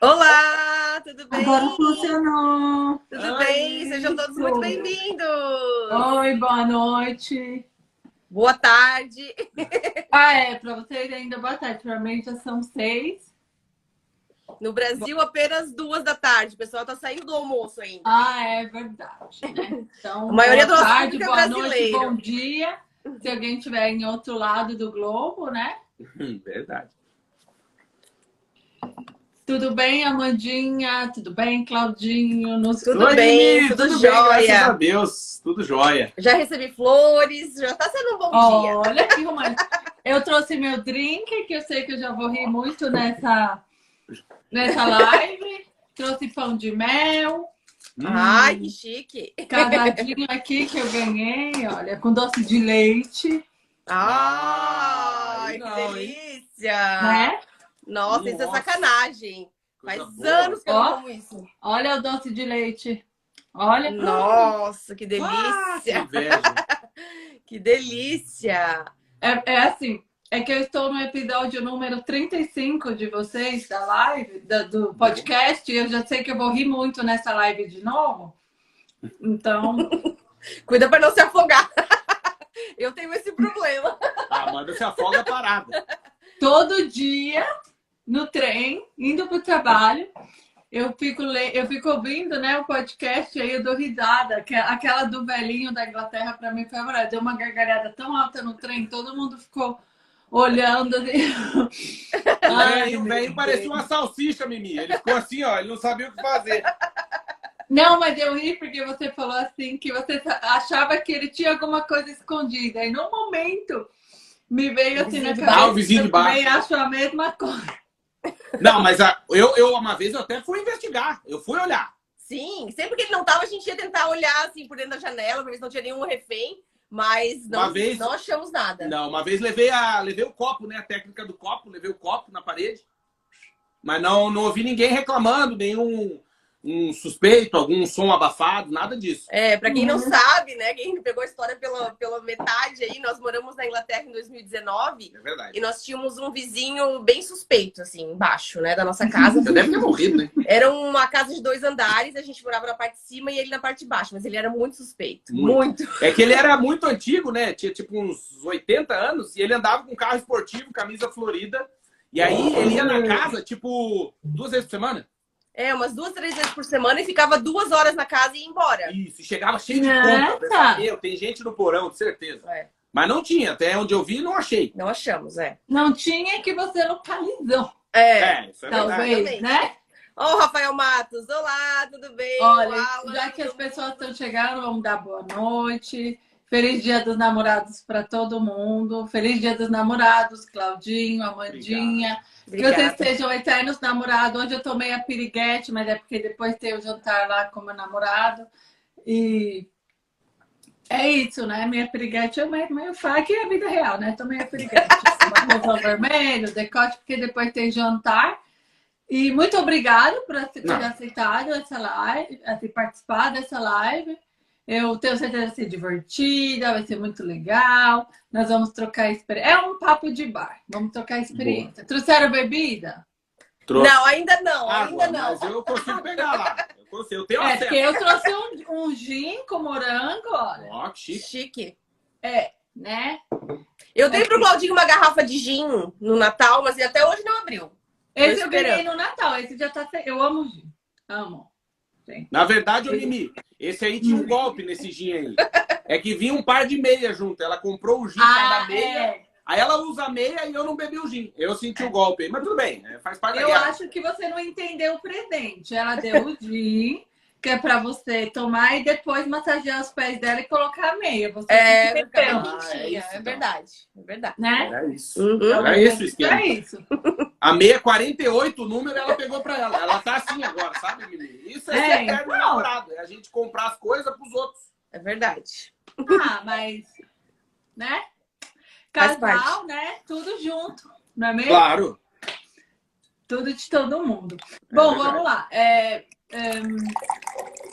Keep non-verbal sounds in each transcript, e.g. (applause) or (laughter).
Olá, tudo bem? Agora funcionou. Tudo Oi, bem? Sejam todos muito bem-vindos. Oi, boa noite. Boa tarde. (laughs) Ah, é, para vocês ainda boa tarde. Para mim já são seis. No Brasil, apenas duas da tarde. O pessoal tá saindo do almoço ainda. Ah, é verdade. Né? (laughs) Então, A maioria boa do nosso tarde, público é boa noite, brasileiro. bom dia. Se alguém estiver em outro lado do globo, né? (laughs) Verdade. Tudo bem, Amandinha? Tudo bem, Claudinho? Nos... Tudo Oi, bem, tudo bem, jóia. graças a Deus, tudo jóia. Já recebi flores, já tá sendo um bom dia. Olha que romântico. Eu trouxe meu drink, que eu sei que eu já vou rir muito nessa, nessa live. Trouxe pão de mel. Ai, que chique. Casadinho aqui que eu ganhei, olha, com doce de leite, Ai, Ai, que não, delícia. né? Nossa, isso é Nossa. sacanagem. Coisa Faz boa. anos que eu não como isso. Olha o doce de leite. Olha. Nossa, que Ah, que delícia. (laughs) Que delícia. É, é assim, é que eu estou no episódio número 35 de vocês, da live, da- do podcast, e eu já sei que eu vou rir muito nessa live de novo. Então, (laughs) Cuida para não se afogar. (laughs) Eu tenho esse problema. A Amanda se afoga parada. todo dia no trem, indo para o trabalho, eu fico, le... eu fico ouvindo né, o podcast e aí eu dou risada. Que- Aquela do velhinho da Inglaterra, para mim, foi maravilhosa. Deu uma gargalhada tão alta no trem, todo mundo ficou olhando. Assim. (laughs) Ai, o velho parecia uma salsicha, Mimi. Ele ficou assim, ó, ele não sabia o que fazer. Não, mas eu ri porque você falou assim que você achava que ele tinha alguma coisa escondida. E no momento me veio assim na cabeça. baixo. Ah, o vizinho de eu também acho a mesma coisa. Não, mas a- eu, eu, uma vez, eu até fui investigar. Eu fui olhar. Sim, sempre que ele não tava, a gente ia tentar olhar assim por dentro da janela pra ver se não tinha nenhum refém, mas não, Uma vez- não achamos nada. Não, uma vez levei, a, levei o copo, né? A técnica do copo, levei o copo na parede. Mas não, não ouvi ninguém reclamando, nenhum um suspeito, algum som abafado, nada disso. É, pra quem não Uhum. sabe, né, quem pegou a história pela, pela metade aí, nós moramos na Inglaterra em 2019 É verdade. e nós tínhamos um vizinho bem suspeito, assim, embaixo, né, da nossa casa. Você deve ter morrido, né? Era uma casa de dois andares, a gente morava na parte de cima e ele na parte de baixo, mas ele era muito suspeito. Muito. Muito. É que ele era muito antigo, né? Tinha tipo uns 80 anos e ele andava com carro esportivo, camisa florida. E aí ele ia na casa, tipo, duas vezes por semana. É, umas duas, três vezes por semana e ficava duas horas na casa e ia embora. Isso, e chegava cheio de compra. Eu tem gente no porão, de certeza. É, Mas não tinha, até onde eu vi, não achei. não achamos, é. Não tinha que você localizou, É. É, isso é verdade. talvez, exatamente. né? Ó, o Rafael Matos, olá, tudo bem? Olha, Olá, já que as pessoas estão chegando, vamos dar boa noite. Feliz Dia dos Namorados para todo mundo. Feliz Dia dos Namorados, Claudinho, Amandinha. Que vocês Obrigada. sejam eternos namorados. Hoje eu tomei a piriguete, mas é porque depois tem o jantar lá com meu namorado. E é isso, né? Minha piriguete é meio, fraca que é a vida real, né? Tomei a piriguete. (laughs) Batom vermelho, decote, porque depois tem jantar. E muito obrigado por ter aceitado essa live, assim, participar dessa live. Eu tenho certeza que vai ser divertida, vai ser muito legal. Nós vamos trocar experiência. É um papo de bar. Vamos trocar experiência. Trouxeram bebida? Trouxe Não, ainda não, água, ainda não. mas eu consigo pegar lá. Eu, consigo, eu tenho É, acesso. eu trouxe um, um gin com morango, olha. Ó, que chique. Chique. É, né? Eu dei pro Claudinho uma garrafa de gin no Natal, mas até hoje não abriu. Esse eu ganhei no Natal. Esse já tá. Eu amo gin. Amo. Sim. Na verdade, ô Mimi, esse aí tinha um golpe nesse gin aí. É que vinha um par de meia junto. Ela comprou o gin cada Ah, meia. é. Aí ela usa a meia e eu não bebi o gin. Eu senti o golpe aí, mas tudo bem, né? faz parte Eu acho que você não entendeu o presente. Ela deu o gin, que é pra você tomar e depois massagear os pés dela e colocar a meia. Você É, que bem entendeu, Ah, é isso, é então. verdade. É verdade. né? Era isso. Uhum. Era esse o esquema. É isso. A meia 48, o número ela pegou pra ela. Ela tá assim agora, sabe, Mimi? Isso é, É, eterno então. namorado. É a gente comprar as coisas pros outros. É verdade. Ah, mas, né? Casal, né? Tudo junto, não é mesmo? Claro. Tudo de todo mundo. É Bom, verdade. vamos lá. É, ehm,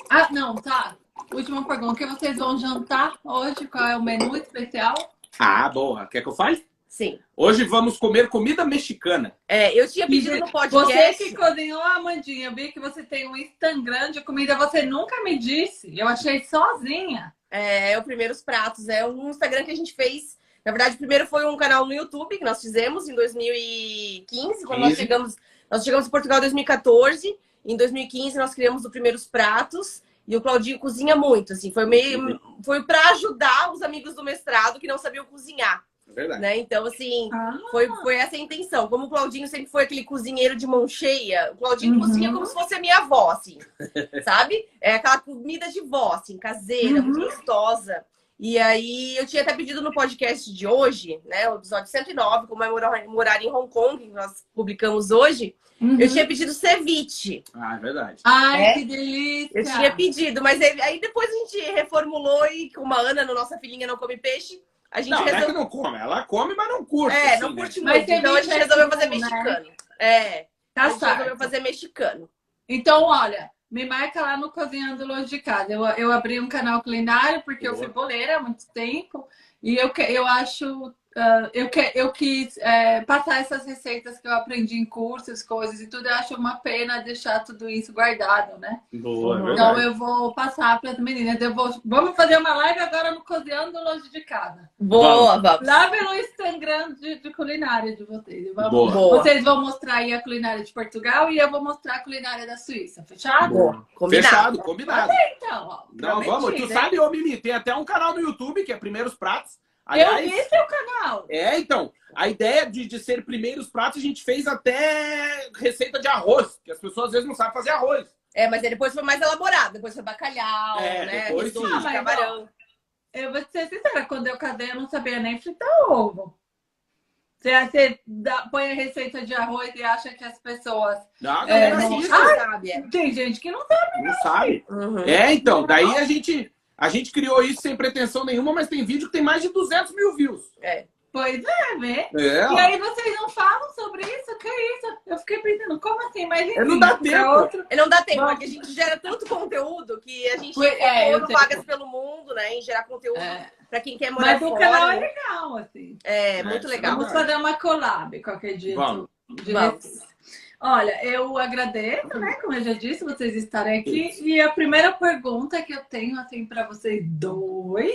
Ah, não, tá. Última pergunta. O que vocês vão jantar hoje? Qual é o menu especial? Ah, boa. Quer que eu fale? Sim. Hoje vamos comer comida mexicana. É, eu tinha pedido no podcast. Você que cozinhou, Amandinha, eu vi que você tem um Instagram de comida, você nunca me disse. Eu achei sozinha. É, o Primeiros Pratos. É um Instagram que a gente fez. Na verdade, primeiro foi um canal no YouTube que nós fizemos em 2015, quando 15. nós chegamos. Nós chegamos em Portugal em 2014. Em 2015 nós criamos o Primeiros Pratos. E o Claudinho cozinha muito, assim. Foi meio. Foi para ajudar os amigos do mestrado que não sabiam cozinhar, É verdade. né? Então, assim, Ah, foi, foi essa a intenção. Como o Claudinho sempre foi aquele cozinheiro de mão cheia, o Claudinho Uhum. cozinha como se fosse a minha avó, assim. (laughs) sabe? É aquela comida de vó, assim, caseira, Uhum. muito gostosa. E aí, eu tinha até pedido no podcast de hoje, né? O episódio 109, como é morar, morar em Hong Kong, que nós publicamos hoje. Uhum. Eu tinha pedido ceviche. Ah, é verdade. Ai, É? que delícia! Eu tinha pedido, mas aí, aí depois a gente reformulou e como a Ana, nossa filhinha, não come peixe, a gente Não, não é que resolveu. não come. Ela come, mas não curte. É, assim, não né? curte Mas muito. Então a gente é resolveu fazer né? mexicano. É, a Tá gente resolveu certo. fazer mexicano. Então, olha, me marca lá no Cozinhando Longe de Casa. Eu, eu abri um canal culinário porque eu Boa. fui boleira há muito tempo e eu, que- eu acho. Ah, eu, que, eu quis é, passar essas receitas que eu aprendi em cursos, coisas e tudo. Eu acho uma pena deixar tudo isso guardado, né? Boa, é Uhum. Então verdade. eu vou passar para as meninas. Eu vou, vamos fazer uma live agora no Cozinhando Longe de Casa. Boa, vamos. Lá pelo Instagram de, de culinária de vocês. Vamos- Boa. Boa. Vocês vão mostrar aí a culinária de Portugal e eu vou mostrar a culinária da Suíça. Fechado? Boa. Combinado. Fechado, combinado. Então, ó. Não, vamos. Tu né? sabe, ô Mimi, tem até um canal no YouTube que é Primeiros Pratos. Eu Aliás, vi seu canal. é, então, a ideia de, de ser primeiros pratos, a gente fez até receita de arroz, que as pessoas às vezes não sabem fazer arroz. É, mas aí depois foi mais elaborado. Depois foi bacalhau, É, né? depois Risoto sim. de Ah, camarão. Eu vou ser sincera, quando eu casei, eu não sabia nem fritar ovo. Você, você dá- põe a receita de arroz e acha que as pessoas. Não, a É, galera não. não, não sabe, é. Tem gente que não sabe. não sabe. Uhum. É, então, daí a gente, a gente criou isso sem pretensão nenhuma, mas tem vídeo que tem mais de 200 mil views. É. Pois é, vê. É, E aí vocês não falam sobre isso? Que isso? Eu fiquei pensando, como assim? Mas enfim, Não dá tempo. outro- não dá tempo, porque a gente gera tanto conteúdo que a gente é, sei. Vagas pelo Mundo, né? Em gerar conteúdo É. pra quem quer morar Mas o fora. canal é legal, assim. É, É, muito é legal. Vamos fazer uma collab qualquer dia. Vamos. de Vamos. Olha, eu agradeço, né? Como eu já disse, vocês estarem aqui. E a primeira pergunta que eu tenho, assim, para vocês dois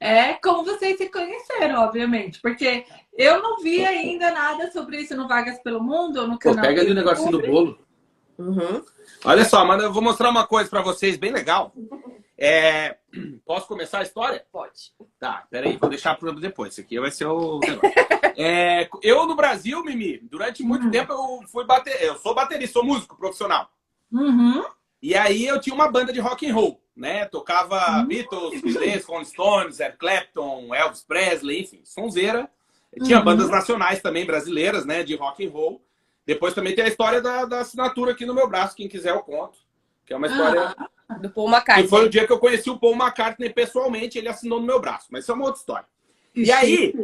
é como vocês se conheceram, obviamente. Porque eu não vi ainda nada sobre isso no Vagas pelo Mundo, no Pô, canal. pega ali o do negocinho do bolo. Uhum. Olha só, mano, eu vou mostrar uma coisa pra vocês bem legal. É, Posso começar a história? Pode. Tá, peraí, vou deixar pro depois. Esse aqui vai ser o negócio. É, eu no Brasil, Mimi, durante muito Uhum. tempo eu fui bater. Eu sou baterista, sou músico profissional. Uhum. E aí eu tinha uma banda de rock and roll, né? Tocava Hum. Beatles, Beatles, Rolling Stones, Eric Clapton, Elvis Presley, enfim, sonzeira. Tinha Uhum. bandas nacionais também brasileiras, né? De rock and roll. Depois também tem a história da, da assinatura aqui no meu braço, quem quiser eu conto. Que é uma história. Ah, Do Paul McCartney. que foi o dia que eu conheci o Paul McCartney pessoalmente, ele assinou no meu braço. Mas isso é uma outra história. E aí,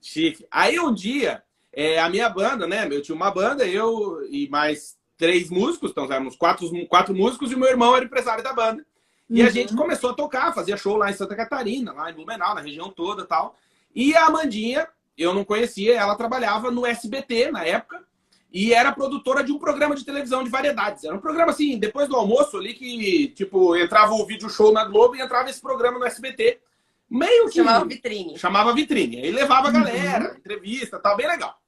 Chique. Aí um dia, é, a minha banda, né? Eu tinha uma banda, eu e mais três músicos, então éramos quatro, quatro músicos, e meu irmão era empresário da banda. E a Uhum. gente começou a tocar, fazia show lá em Santa Catarina, lá em Blumenau, na região toda e tal. E a Amandinha, eu não conhecia, ela trabalhava no SBT na época e era produtora de um programa de televisão de variedades. Era um programa assim, depois do almoço ali, que tipo, entrava o vídeo show na Globo e entrava esse programa no SBT. Meio que. Chamava Vitrine. Chamava vitrine. Aí levava a galera, entrevista, tal, bem legal.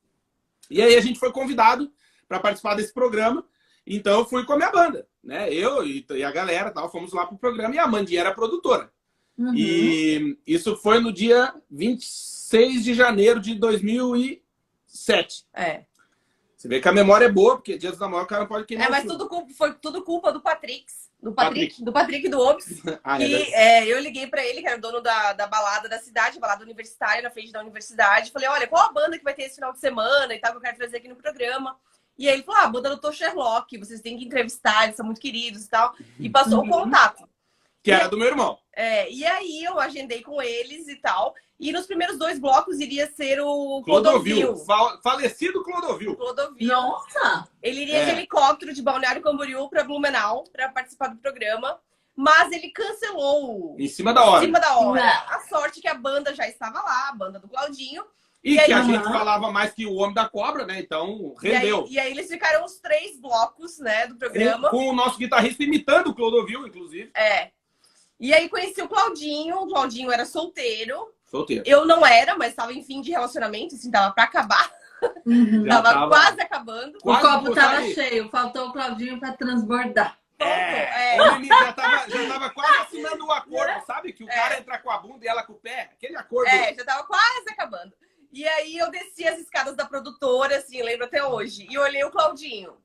E aí a gente foi convidado para participar desse programa. Então eu fui com a minha banda, né? Eu e, a galera, tal, fomos lá pro programa e a Mandinha era produtora. Uhum. E isso foi no dia 26 de janeiro de 2007. É. Você vê que a memória é boa, porque dia dos namorados o cara pode queimar. É, mas tudo culpa, foi tudo culpa do Patrick. Do Patrick, Patrick. do Patrick do Obs. (laughs) Ah, é E verdade. é, eu liguei pra ele, que era o dono da, da balada da cidade, balada universitária, na frente da universidade. Falei, olha, qual a banda que vai ter esse final de semana e tal, que eu quero trazer aqui no programa. E aí ele falou, ah, a banda do Dr. Sherlock, vocês têm que entrevistar, eles são muito queridos e tal. E passou o Uhum. contato. Que era do meu irmão. É, e aí eu agendei com eles e tal. E nos primeiros dois blocos iria ser o Clodovil. Clodovil. Fa- Falecido Clodovil. Clodovil. Nossa! Ele iria É. de helicóptero de Balneário Camboriú para Blumenau para participar do programa, mas ele cancelou Em cima da hora. em cima da hora. Não. A sorte é que a banda já estava lá, a banda do Claudinho, E, E que aí- a gente falava mais que o Homem da Cobra, né? Então, E aí, rendeu. e aí eles ficaram os três blocos, né, do Com, programa. com o nosso guitarrista imitando o Clodovil, inclusive. É. E aí conheci o Claudinho, o Claudinho era solteiro. Solteiro. Eu não era, mas estava em fim de relacionamento, assim, tava pra acabar. Uhum. Tava, tava. quase acabando. O Quase copo não tava sabe- cheio, faltou o Claudinho pra transbordar. É, É. o menino já tava, já tava quase assinando o (laughs) acordo, sabe? Que o É. cara entra com a bunda e ela com o pé. Aquele acordo. É, já tava quase acabando. E aí eu desci as escadas da produtora, assim, lembro até hoje. E olhei o Claudinho.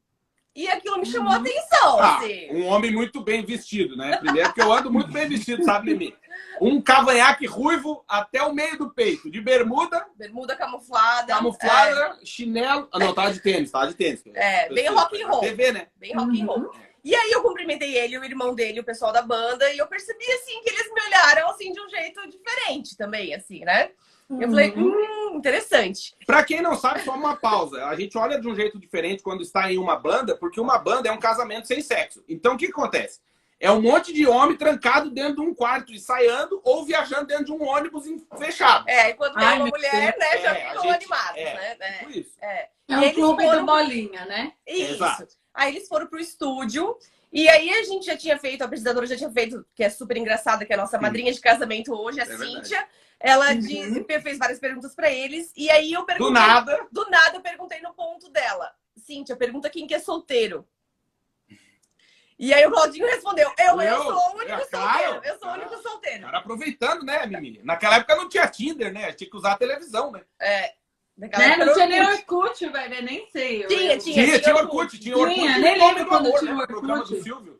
E aquilo me chamou a atenção, Ah, assim. um homem muito bem vestido, né? Primeiro que eu ando muito bem vestido, sabe, Mimi? Um cavanhaque ruivo até o meio do peito, de bermuda, Bermuda camuflada. camuflada, chinelo. Ah, não, tava de tênis, tava de tênis. É, bem rock and roll. TV, né? Bem rock and roll. Uhum. E aí eu cumprimentei ele, o irmão dele, o pessoal da banda, e eu percebi, assim, que eles me olharam, assim, de um jeito diferente também, assim, né? Eu falei, hum, interessante. Pra quem não sabe, só uma pausa. A gente olha de um jeito diferente quando está em uma banda, porque uma banda é um casamento sem sexo. Então o que acontece? É um monte de homem trancado dentro de um quarto ensaiando ou viajando dentro de um ônibus fechado. É, e quando tem Ai, uma mulher, né, já É, a ficam gente- animados, é. né? É, Tipo isso. é. É E um clube foram- do bolinha, né? Isso. Exato. Aí eles foram pro estúdio. E aí a gente já tinha feito, a apresentadora já tinha feito, que é super engraçada, que é a nossa madrinha de casamento hoje, a verdade. Cíntia. Ela Uhum. disse- fez várias perguntas pra eles. E aí eu perguntei. Do nada. Do nada eu perguntei no ponto dela. Cíntia, pergunta quem que é solteiro. E aí o Claudinho respondeu: Eu, eu, Eu? sou o único É, solteiro. Eu sou o único solteiro. Cara, aproveitando, né, Mimi? Naquela época não tinha Tinder, né? Tinha que usar a televisão, né? É. Né? Não tinha nem Orkut, velho, nem sei. Eu- Tinha, eu- tinha. Tinha, tinha Orkut. Orkut, tinha Orkut. Tinha, o nem lembro do quando Amor, tinha né? Orkut. programa do Silvio.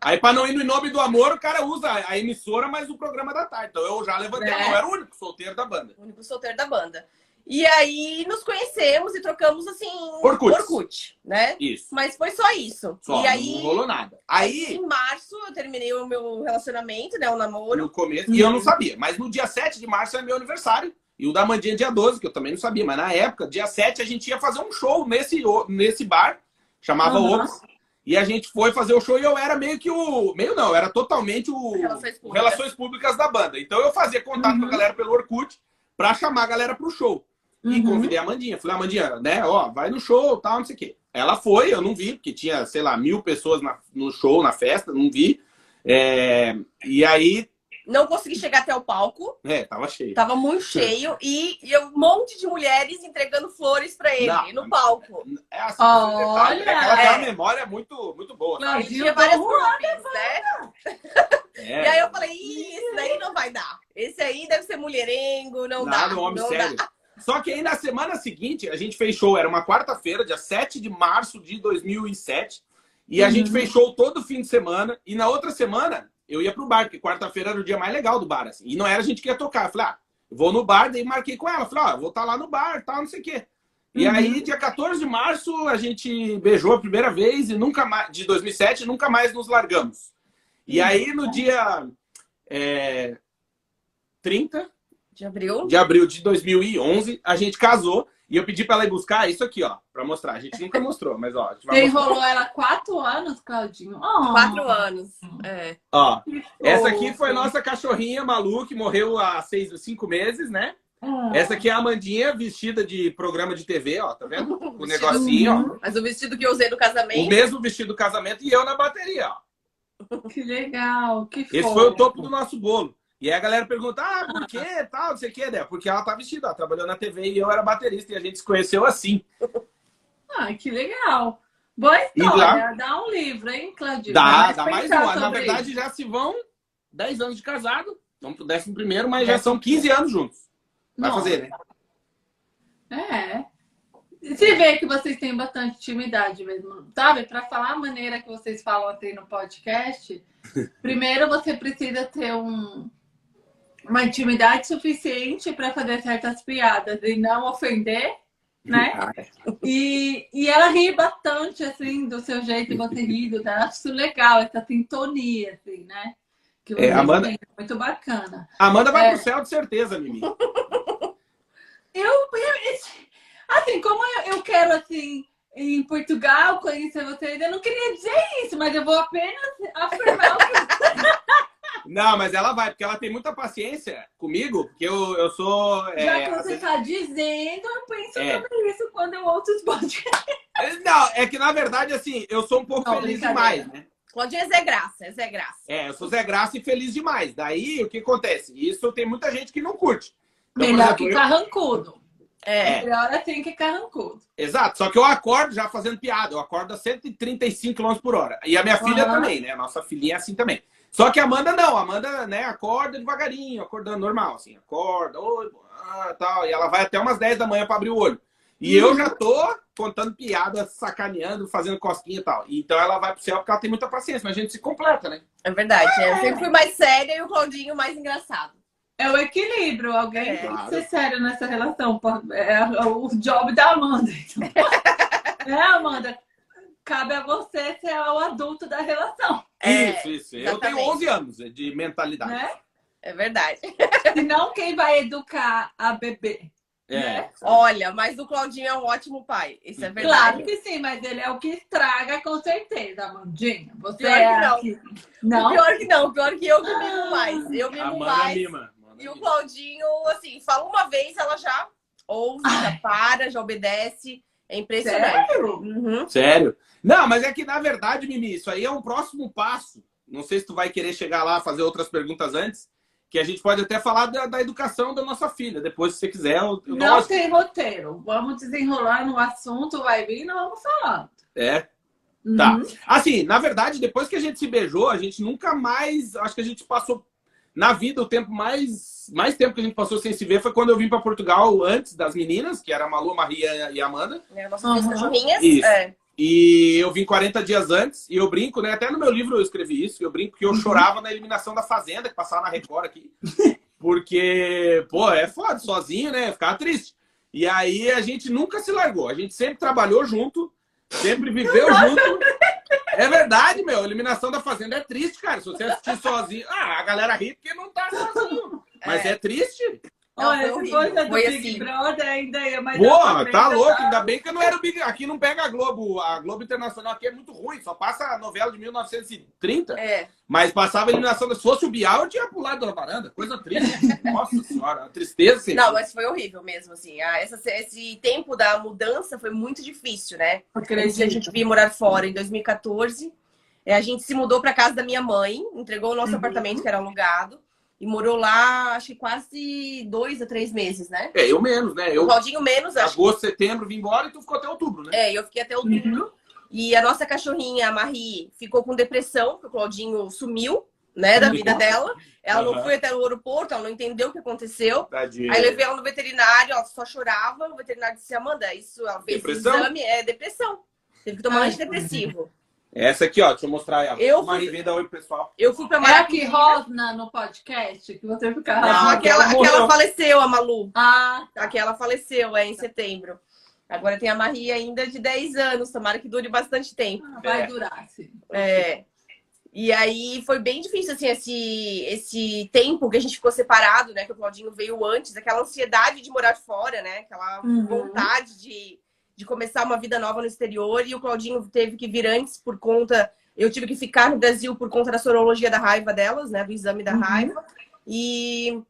Aí, pra não ir no nome do amor, o cara usa a emissora, mas o programa da tarde. Então eu já levantei É. mão, era o único solteiro da banda. O único solteiro da banda. E aí nos conhecemos e trocamos assim. Orkut. né? Isso. Mas foi só isso. Só, e aí, não rolou nada. Aí, em março, eu terminei o meu relacionamento, né? O namoro. no começo, e eu não sabia, mas no dia 7 de março é meu aniversário. E o da Mandinha dia 12, que eu também não sabia, mas na época, dia 7, a gente ia fazer um show nesse, nesse bar, chamava Aham. Ops. E a gente foi fazer o show e eu era meio que o. Meio não, era totalmente o. Relações públicas. Relações Públicas da banda. Então eu fazia contato Uhum. com a galera pelo Orkut pra chamar a galera pro show. E Uhum. convidei a Amandinha. Falei, Amandinha, né, ó, vai no show, tal, não sei o quê. Ela foi, eu não vi, porque tinha, sei lá, mil pessoas na- no show, na festa, não vi. É, e aí, Não consegui chegar até o palco. é, tava cheio. Tava muito cheio. E, e um monte de mulheres entregando flores pra ele Não. no palco. É assim, Olha! detalhe, é que ela tem uma É. memória muito, muito boa. Não? Ele tinha várias Dom groupies, né? É, E aí eu falei, "Ih, esse daí não vai dar. Esse aí deve ser mulherengo, não nada, dá. homem não sério. dá. Só que aí na semana seguinte, a gente fez show, era uma quarta-feira, dia 7 de março de 2007. E a Uhum. gente fez show todo fim de semana. E na outra semana, eu ia pro bar, porque quarta-feira era o dia mais legal do bar. Assim. E não era a gente que ia tocar. Eu falei, ah, vou no bar, daí marquei com ela. Falei, ó, eu vou estar lá no bar, tal, não sei o quê. E Uhum. aí, dia 14 de março, a gente beijou a primeira vez e nunca mais, de 2007, nunca mais nos largamos. E aí, no dia é, 30 De abril. de abril de 2011, a gente casou. E eu pedi pra ela ir buscar isso aqui, ó, pra mostrar. A gente nunca mostrou, mas ó, a gente Você enrolou ela quatro anos, Claudinho? Oh, Quatro anos. É. Ó, essa aqui foi nossa cachorrinha Malu, que morreu há seis, cinco meses, né? Ah. Essa aqui é a Amandinha, vestida de programa de TV, ó, tá vendo? (laughs) O Vestido- negocinho, ó. Mas o vestido que eu usei no O casamento. mesmo vestido do casamento e eu na bateria, ó. Que legal, que. Esse foi o topo do nosso bolo. E aí a galera pergunta, ah, por quê, (laughs) tal, não sei o quê, né? Porque ela tá vestida, ela trabalhou na TV e eu era baterista e a gente se conheceu assim. Ah, que legal. Boa história. Dá um livro, hein, Claudinho? Dá, dá mais uma. Na verdade, já se vão 10 anos de casado. Vamos pro décimo primeiro, mas já são 15 anos juntos. Vai Nossa. fazer, né? É. Você vê que vocês têm bastante intimidade mesmo, sabe? Para falar a maneira que vocês falam até no podcast, (laughs) primeiro você precisa ter um, uma intimidade suficiente para fazer certas piadas e não ofender, né? É. E, e ela ri bastante, assim, do seu jeito, você ri do dela. Acho isso legal, essa sintonia, assim, né? Que vocês Amanda- têm. Muito bacana. Amanda vai É. pro céu de certeza, Mimi. Eu, eu- assim, como eu, eu quero, assim, em Portugal conhecer vocês, eu não queria dizer isso, mas eu vou apenas afirmar o que (laughs) Não, mas ela vai, porque ela tem muita paciência comigo, porque eu, eu sou. Já é, que às você vezes- está dizendo, eu penso É. sobre isso quando eu ouço os podcasts. (laughs) Não, é que na verdade, assim, eu sou um pouco Não, feliz demais, né? Claudinha é Zé Graça, é Zé Graça. É, eu sou Zé Graça e feliz demais. Daí, o que acontece? Isso tem muita gente que não curte. Então, Melhor exemplo, que eu- carrancudo. É. É. Melhor assim que carrancudo. Exato, só que eu acordo já fazendo piada. Eu acordo a 135 km por hora. E a minha filha Aham. também, né? A nossa filhinha é assim também. Só que a Amanda não. A Amanda, né, acorda devagarinho, acordando normal, assim. Acorda, oi, ah, tal. E ela vai até umas 10 da manhã para abrir o olho. E eu já tô contando piada, sacaneando, fazendo cosquinha e tal. Então ela vai pro céu porque ela tem muita paciência, mas a gente se completa, né? É verdade. Eu sempre fui mais séria e o Claudinho mais engraçado. É o equilíbrio. Alguém É. tem que Claro. ser sério nessa relação. pô. É o job da Amanda. então. (laughs) é, Amanda. Cabe a você ser o adulto da relação, É, isso, isso. Eu exatamente. tenho 11 anos de mentalidade. né? É verdade. Senão, quem vai educar a bebê? É. Né? Olha, mas o Claudinho é um ótimo pai. Isso é verdade. Claro que sim, mas ele é o que estraga com certeza, Amandinha. Você Pior é que não. que- O Não? Pior que não, pior que eu que mimo mais. Eu mimo Amanda mais. mima. Amanda E o. Claudinho, assim, fala uma vez, ela já ouve, já para, já obedece. É impressionante. Sério? Uhum. Sério? Não, mas é que na verdade, Mimi, isso aí é um próximo passo. Não sei se tu vai querer chegar lá fazer outras perguntas antes, que a gente pode até falar da, da educação da nossa filha. Depois, se você quiser, eu, eu Não umas- tem roteiro. Vamos desenrolar no assunto, vai vir, nós vamos falando. É. Tá. Uhum. Assim, na verdade, depois que a gente se beijou, a gente nunca mais. Acho que a gente passou na vida o tempo mais. Mais tempo que a gente passou sem se ver foi quando eu vim para Portugal antes das meninas, que era a Malu, a Maria e a Amanda. Né, Nossas Uhum. cachorrinhas. Isso. É. E eu vim 40 dias antes, e eu brinco, né? Até no meu livro eu escrevi isso, eu brinco que eu chorava na eliminação da Fazenda, que passava na Record aqui. (laughs) Porque, pô, é foda, sozinho, né? Ficava triste. E aí a gente nunca se largou, a gente sempre trabalhou junto, sempre viveu junto. É verdade, meu. A eliminação da Fazenda é triste, cara. Se você assistir sozinho. Ah, a galera ri porque não tá sozinho. Mas é, triste. Não, Olha, foi se fosse a do Foi Big assim. Brother, ainda ia mais. Porra, tá frente, louco. tá? Ainda bem que eu não era o Big. Aqui não pega a Globo. A Globo Internacional aqui é muito ruim. Só passa a novela de 1930. É. Mas passava a eliminação. Se fosse o Bial, eu tinha pulado da varanda. Coisa triste. (laughs) Nossa senhora. A tristeza, assim. Não, mas foi horrível mesmo, assim. Ah, essa- esse tempo da mudança foi muito difícil, né? Quando a gente veio morar fora em 2014, é, a gente se mudou para casa da minha mãe, entregou o nosso Uhum. apartamento, que era alugado, e morou lá, acho que quase dois a três meses, né? É, eu menos, né? O Eu, Claudinho menos, acho que. agosto, setembro, vim embora e tu ficou até outubro, né? É, eu fiquei até outubro. E a nossa cachorrinha, a Marie, ficou com depressão, porque o Claudinho sumiu, né, da vida dela. Ela não Aham. foi até o aeroporto, ela não entendeu o que aconteceu. Tadinha. Aí levei ela no veterinário, ela só chorava. O veterinário disse: Amanda, isso ela fez Depressão? exame, é depressão. Teve que tomar Ai, antidepressivo. Essa aqui, ó. Deixa eu mostrar ela. Eu Uma fui- revenda oi, pessoal. Eu fui pra É a que rosna no podcast, que você fica. Não, Ah, aquela, aquela aquela faleceu, a Malu. Ah, Aquela faleceu, é em setembro. Agora tem a Marie ainda de 10 anos, tomara que dure bastante tempo. vai É. durar, sim. É. E aí foi bem difícil, assim, esse, esse tempo que a gente ficou separado, né? Que o Claudinho veio antes, aquela ansiedade de morar fora, né? Aquela Uhum. vontade de, de começar uma vida nova no exterior. E o Claudinho teve que vir antes por conta. Eu tive que ficar no Brasil por conta da sorologia da raiva delas, né? Do exame da Uhum. raiva. E.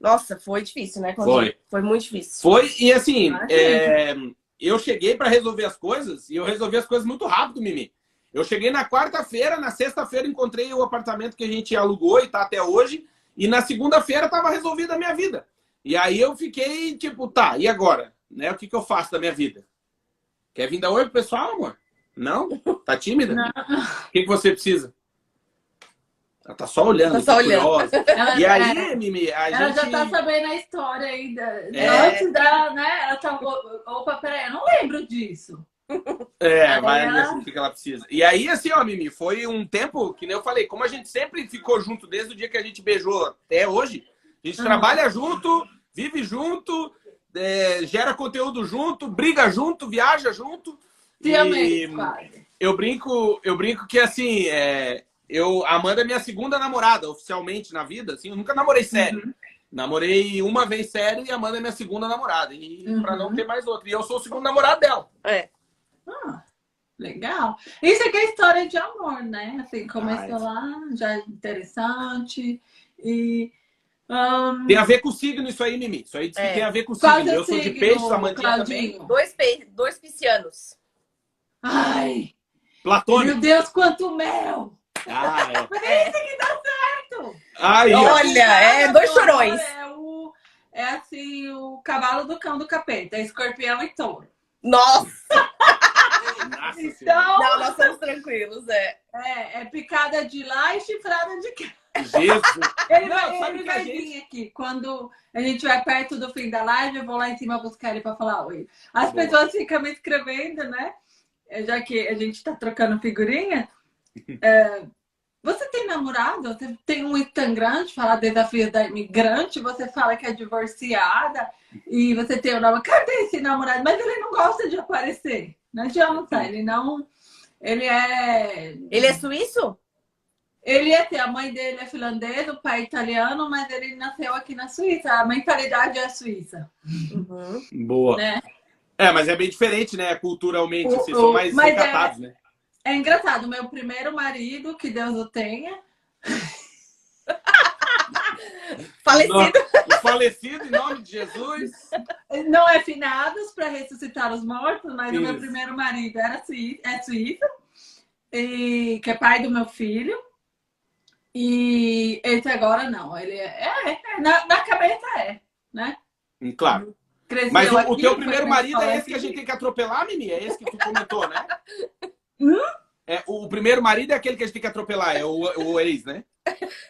Nossa, foi difícil, né, Claudinho? Foi. Foi muito difícil. Foi, e assim, é, eu cheguei para resolver as coisas e eu resolvi as coisas muito rápido, Mimi. Eu cheguei na quarta-feira, na sexta-feira encontrei o apartamento que a gente alugou e tá até hoje, e na segunda-feira tava resolvida a minha vida. E aí eu fiquei tipo, tá, e agora? Né, o que, que eu faço da minha vida? Quer vir dar oi pro pessoal, amor? Não? Tá tímida? Não. O que, que você precisa? Ela tá só olhando, Tá só olhando. curiosa. Ela, E é, aí, Mimi, a ela gente... já tá sabendo a história ainda. É. Antes da, né? Ela tá. Opa, peraí, eu não lembro disso. É, vai ela- assim, o que que ela precisa. E aí, assim, ó, Mimi, foi um tempo que nem eu falei, como a gente sempre ficou junto desde o dia que a gente beijou até hoje, a gente Uhum. trabalha junto, vive junto, é, gera conteúdo junto, briga junto, viaja junto. E amei, quase. eu brinco, eu brinco que assim, é, eu, a Amanda é minha segunda namorada, oficialmente na vida, assim, eu nunca namorei sério. Uhum. Namorei uma vez sério e a Amanda é minha segunda namorada. E Uhum. pra não ter mais outra. E eu sou o segundo namorado dela. É. Ah, Legal. Isso aqui é história de amor, né? Assim, começou Ah, lá, já é interessante. E. Um, Tem a ver com o signo isso aí, Mimi. Isso aí diz que É. tem a ver com o signo. é Eu sou de signo, peixe, a Mandinha também. Dois, pe... dois piscianos. Ai, Platônico. meu Deus, quanto mel! Ah, é. Mas é isso que dá certo! Ó. Olha, é dois chorões. É, o, é assim, o cavalo do cão do capeta, é escorpião e touro. Nossa! Nossa. Então, Não, nós somos tranquilos, é. é, é picada de lá e chifrada de cá. Jesus. (laughs) Ele Não, vai, sabe ele que a vai gente- vir aqui. Quando a gente vai perto do fim da live, eu vou lá em cima buscar ele para falar oi. As Boa. pessoas ficam me escrevendo, né? É, Já que a gente está trocando figurinha. (laughs) É, você tem namorado? Você tem um Instagram de falar desafio da imigrante? Você fala que é divorciada e você tem o nome. Cadê esse namorado? Mas ele não gosta de aparecer. Não adianta, ele não. Ele é. Ele é suíço? Ele é, a mãe dele é finlandesa, o pai é italiano, mas ele nasceu aqui na Suíça. A mentalidade é suíça, Uhum. Boa. né? É, mas é bem diferente, né? Culturalmente, O- assim, são mais mas é- recatados, né? É engraçado, meu primeiro marido, que Deus o tenha, (laughs) Falecido. O falecido, em nome de Jesus. não é finados para ressuscitar os mortos, mas o meu Isso. primeiro marido era suíço, é suíço, e, que é pai do meu filho. E esse agora não, ele é, é, é, na, na cabeça é, né? Hum, Claro. Cresceu Mas o, o aqui, teu foi primeiro marido é esse que a gente tem que atropelar, Mimi? É esse que tu comentou, né? (laughs) Hum? É, o primeiro marido é aquele que a gente tem que atropelar, é o, o ex, né?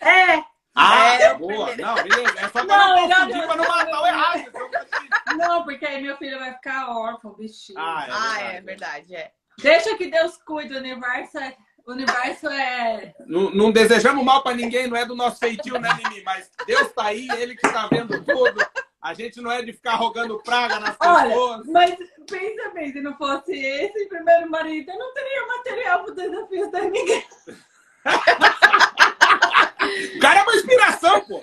É, Ah, É, o boa. Não, beleza. É só pra Não, não confundir, pra não matar o errado. então, Não, porque aí meu filho vai ficar órfão, bichinho. Ah, é Ah, verdade. é verdade, é. Deixa que Deus cuide, o universo é. O universo é. Não, não desejamos mal pra ninguém, não é do nosso feitio, né, Mimi? Mas Deus tá aí, Ele que tá vendo tudo. A gente não é de ficar rogando praga nas Olha, pessoas. mas pensa bem, se não fosse esse primeiro marido, eu não teria material pro desafio da ninguém. (laughs) O cara é uma inspiração, pô.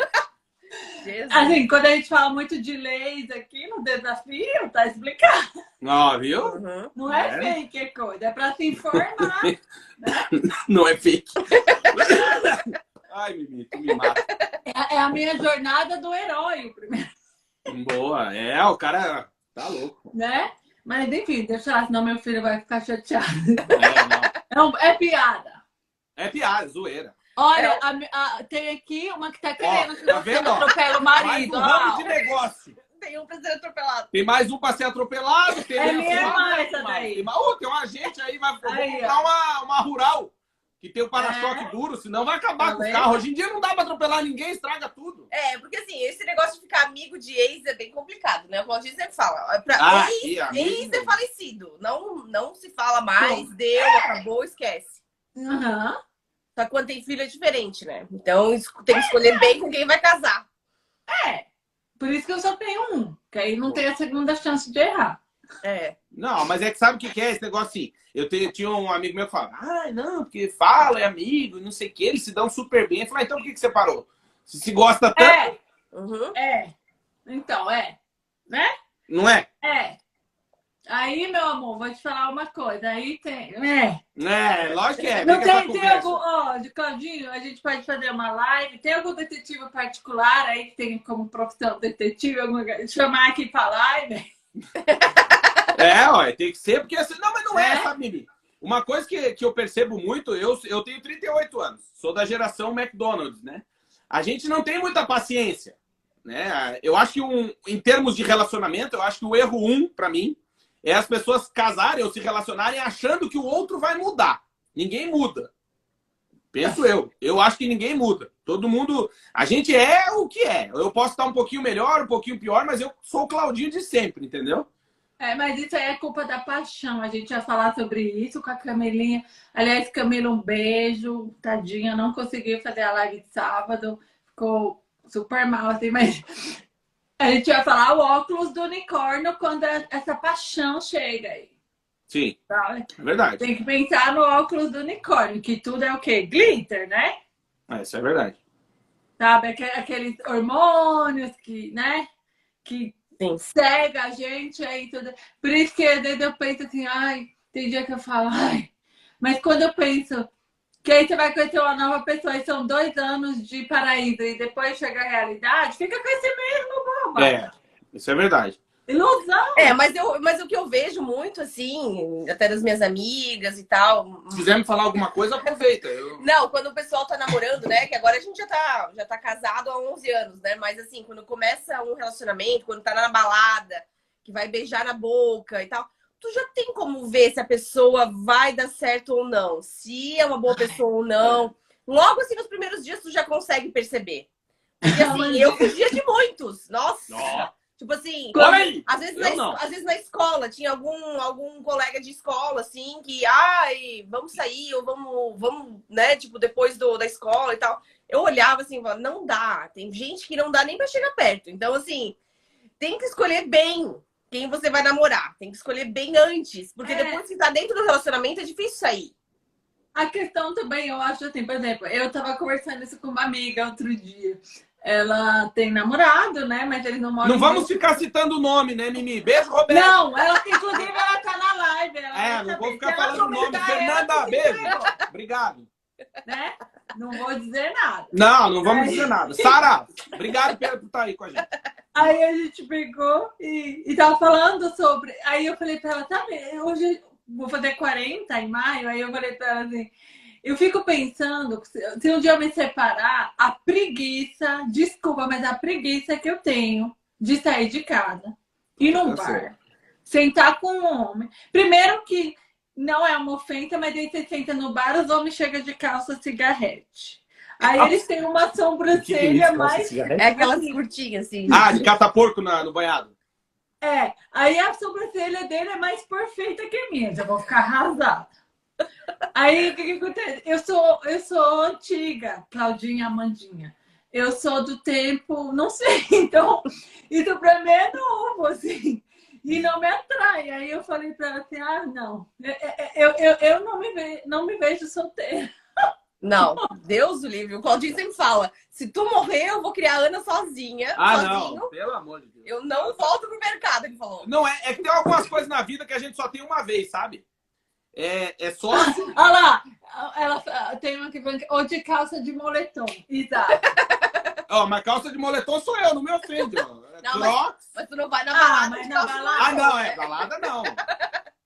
Jesus. Assim, quando a gente fala muito de leis aqui no desafio, tá explicado. Ó, viu? Uhum. Não é, É. fake, é coisa, é pra se informar. (laughs) Não é fake. Ai, Mimi, tu me mata. É, é a minha jornada do herói, o primeiro, Boa. É, o cara tá louco. né? Mas enfim, deixa lá, senão meu filho vai ficar chateado. É, não. É, um- é piada. É piada, zoeira. Olha, É. a- a- tem aqui uma que tá querendo que tá você não atropela o Mais marido. um ó. ramo de negócio. Tem um pra ser atropelado. Tem mais um pra ser atropelado. Tem É minha irmã essa mais. daí. Tem, mais- Ô, tem um agente aí, vai vou Aí, comprar uma, uma rural. Que tem o para-choque É. duro, senão vai acabar Tá com o carro. Hoje em dia não dá pra atropelar ninguém, estraga tudo. É, porque assim, esse negócio de ficar amigo de ex é bem complicado, né? O Claudinho sempre fala. é Pra Ah, ex, e amigo ex é falecido. Não, não se fala mais, deu, acabou, esquece. Aham. Só que quando tem filho é diferente, né? Então tem que escolher bem com quem vai casar. É. Por isso que eu só tenho um. Que aí não tem a segunda chance de errar. É. Não, mas é que sabe o que é esse negócio assim? Eu te- tinha um amigo meu que falava, ah, não, porque fala, é amigo, não sei o que, eles se dão super bem. Eu falei, ah, então por que, que você parou? Se se gosta tanto, É, Uhum. é. Então, é. Né? não é? É. Aí, meu amor, vou te falar uma coisa. Aí tem. É. É, lógico que é. Não tem, tem algum. Ó, de Claudinho, a gente pode fazer uma live. Tem algum detetive particular aí que tem como profissão detetive? Algum... Chamar aqui pra live? (laughs) É, ó, tem que ser, porque assim, não, mas não é, É? sabe, Mimi? Uma coisa que, que eu percebo muito, eu, eu tenho 38 anos, sou da geração McDonald's, né? A gente não tem muita paciência, né? Eu acho que um, em termos de relacionamento, eu acho que o erro um, pra mim, é as pessoas casarem ou se relacionarem achando que o outro vai mudar. Ninguém muda. Penso eu. Eu acho que ninguém muda. Todo mundo. A gente é o que é. Eu posso estar um pouquinho melhor, um pouquinho pior, mas eu sou o Claudinho de sempre, entendeu? É, mas isso aí é culpa da paixão. A gente ia falar sobre isso com a Camelinha. Aliás, Camila, um beijo. Tadinha, não conseguiu fazer a live de sábado. Ficou super mal, assim, mas a gente vai falar o óculos do unicórnio quando essa paixão chega aí. Sim, Tá? é verdade. Tem que pensar no óculos do unicórnio, que tudo é o quê? Glitter, né? É, isso é verdade. Sabe? Aque- Aqueles hormônios que, né? Que Sim. cega a gente aí tudo. Por isso que às vezes eu penso assim, ai, tem dia que eu falo, ai, mas quando eu penso que aí você vai conhecer uma nova pessoa e são dois anos de paraíso e depois chega a realidade, fica com esse mesmo boba. É, isso é verdade. Ilusão. É, mas, eu, mas o que eu vejo muito, assim, até das minhas amigas e tal. Se quiser me falar alguma coisa, aproveita. Eu... Não, quando o pessoal tá namorando, né? Que agora a gente já tá, já tá casado há 11 anos, né? Mas assim, quando começa um relacionamento, quando tá na balada, que vai beijar na boca e tal, tu já tem como ver se a pessoa vai dar certo ou não. Se é uma boa pessoa ou não. Logo assim, nos primeiros dias, tu já consegue perceber. Porque assim, eu fugia de muitos. Nossa! Nossa. Tipo assim, às vezes, Eu na, não. às vezes na escola tinha algum, algum colega de escola, assim, que, ai, vamos sair, ou vamos, vamos, né, tipo, depois do, da escola e tal. Eu olhava assim, não dá. Tem gente que não dá nem pra chegar perto. Então, assim, tem que escolher bem quem você vai namorar. Tem que escolher bem antes. Porque É. depois que tá dentro do relacionamento é difícil sair. A questão também, eu acho assim, por exemplo, eu tava conversando isso com uma amiga outro dia. Ela tem namorado, né? Mas eles não moram Não vamos ficar citando o nome, né, Mimi? Beijo, Roberto. Não, ela, inclusive, ela tá na live. Ela É, não vou ficar falando o nome. Fernanda, beijo. Obrigado. Né? Não vou dizer nada. Não, não vamos Ai. dizer nada. Sara, obrigado por estar aí com a gente. Aí a gente pegou e, e tava falando sobre. Aí eu falei pra ela, tá bem, hoje vou fazer 40 em maio. Aí eu falei pra ela assim. Eu fico pensando, se um dia eu me separar, a preguiça, desculpa, mas a preguiça que eu tenho de sair de casa, ir num Tá bar, sentar com um homem. Primeiro que não é uma ofensa, mas aí você senta no bar, os homens chegam de calça cigarrete. Aí eles têm uma sobrancelha mais É aquelas curtinhas, assim. Ah, de cataporco na, no banhado. É, aí a sobrancelha dele é mais perfeita que a minha, já vou ficar arrasada. Aí o que, que acontece? Eu sou, eu sou antiga, Claudinha Amandinha. Eu sou do tempo, não sei, (laughs) então isso pra mim é novo, assim, e não me atrai. Aí eu falei pra ela assim: ah, não, eu, eu, eu, eu não, me ve, não me vejo solteira. (laughs) Não, Deus o livre. O Claudinho sempre fala: se tu morrer, eu vou criar a Ana sozinha, Ah, sozinho. não. Pelo amor de Deus. Eu não volto pro mercado, ele falou. Não, é, é que tem algumas coisas na vida que a gente só tem uma vez, sabe? É, é sócio. Olha lá, ela tem uma que vem, ou de calça de moletom. Exato. Ó, mas calça de moletom sou eu, não me ofende, ó. É Não. Mas tu não vai na Ah, balada mas de na calça balada- Ah, não, é balada não. (laughs)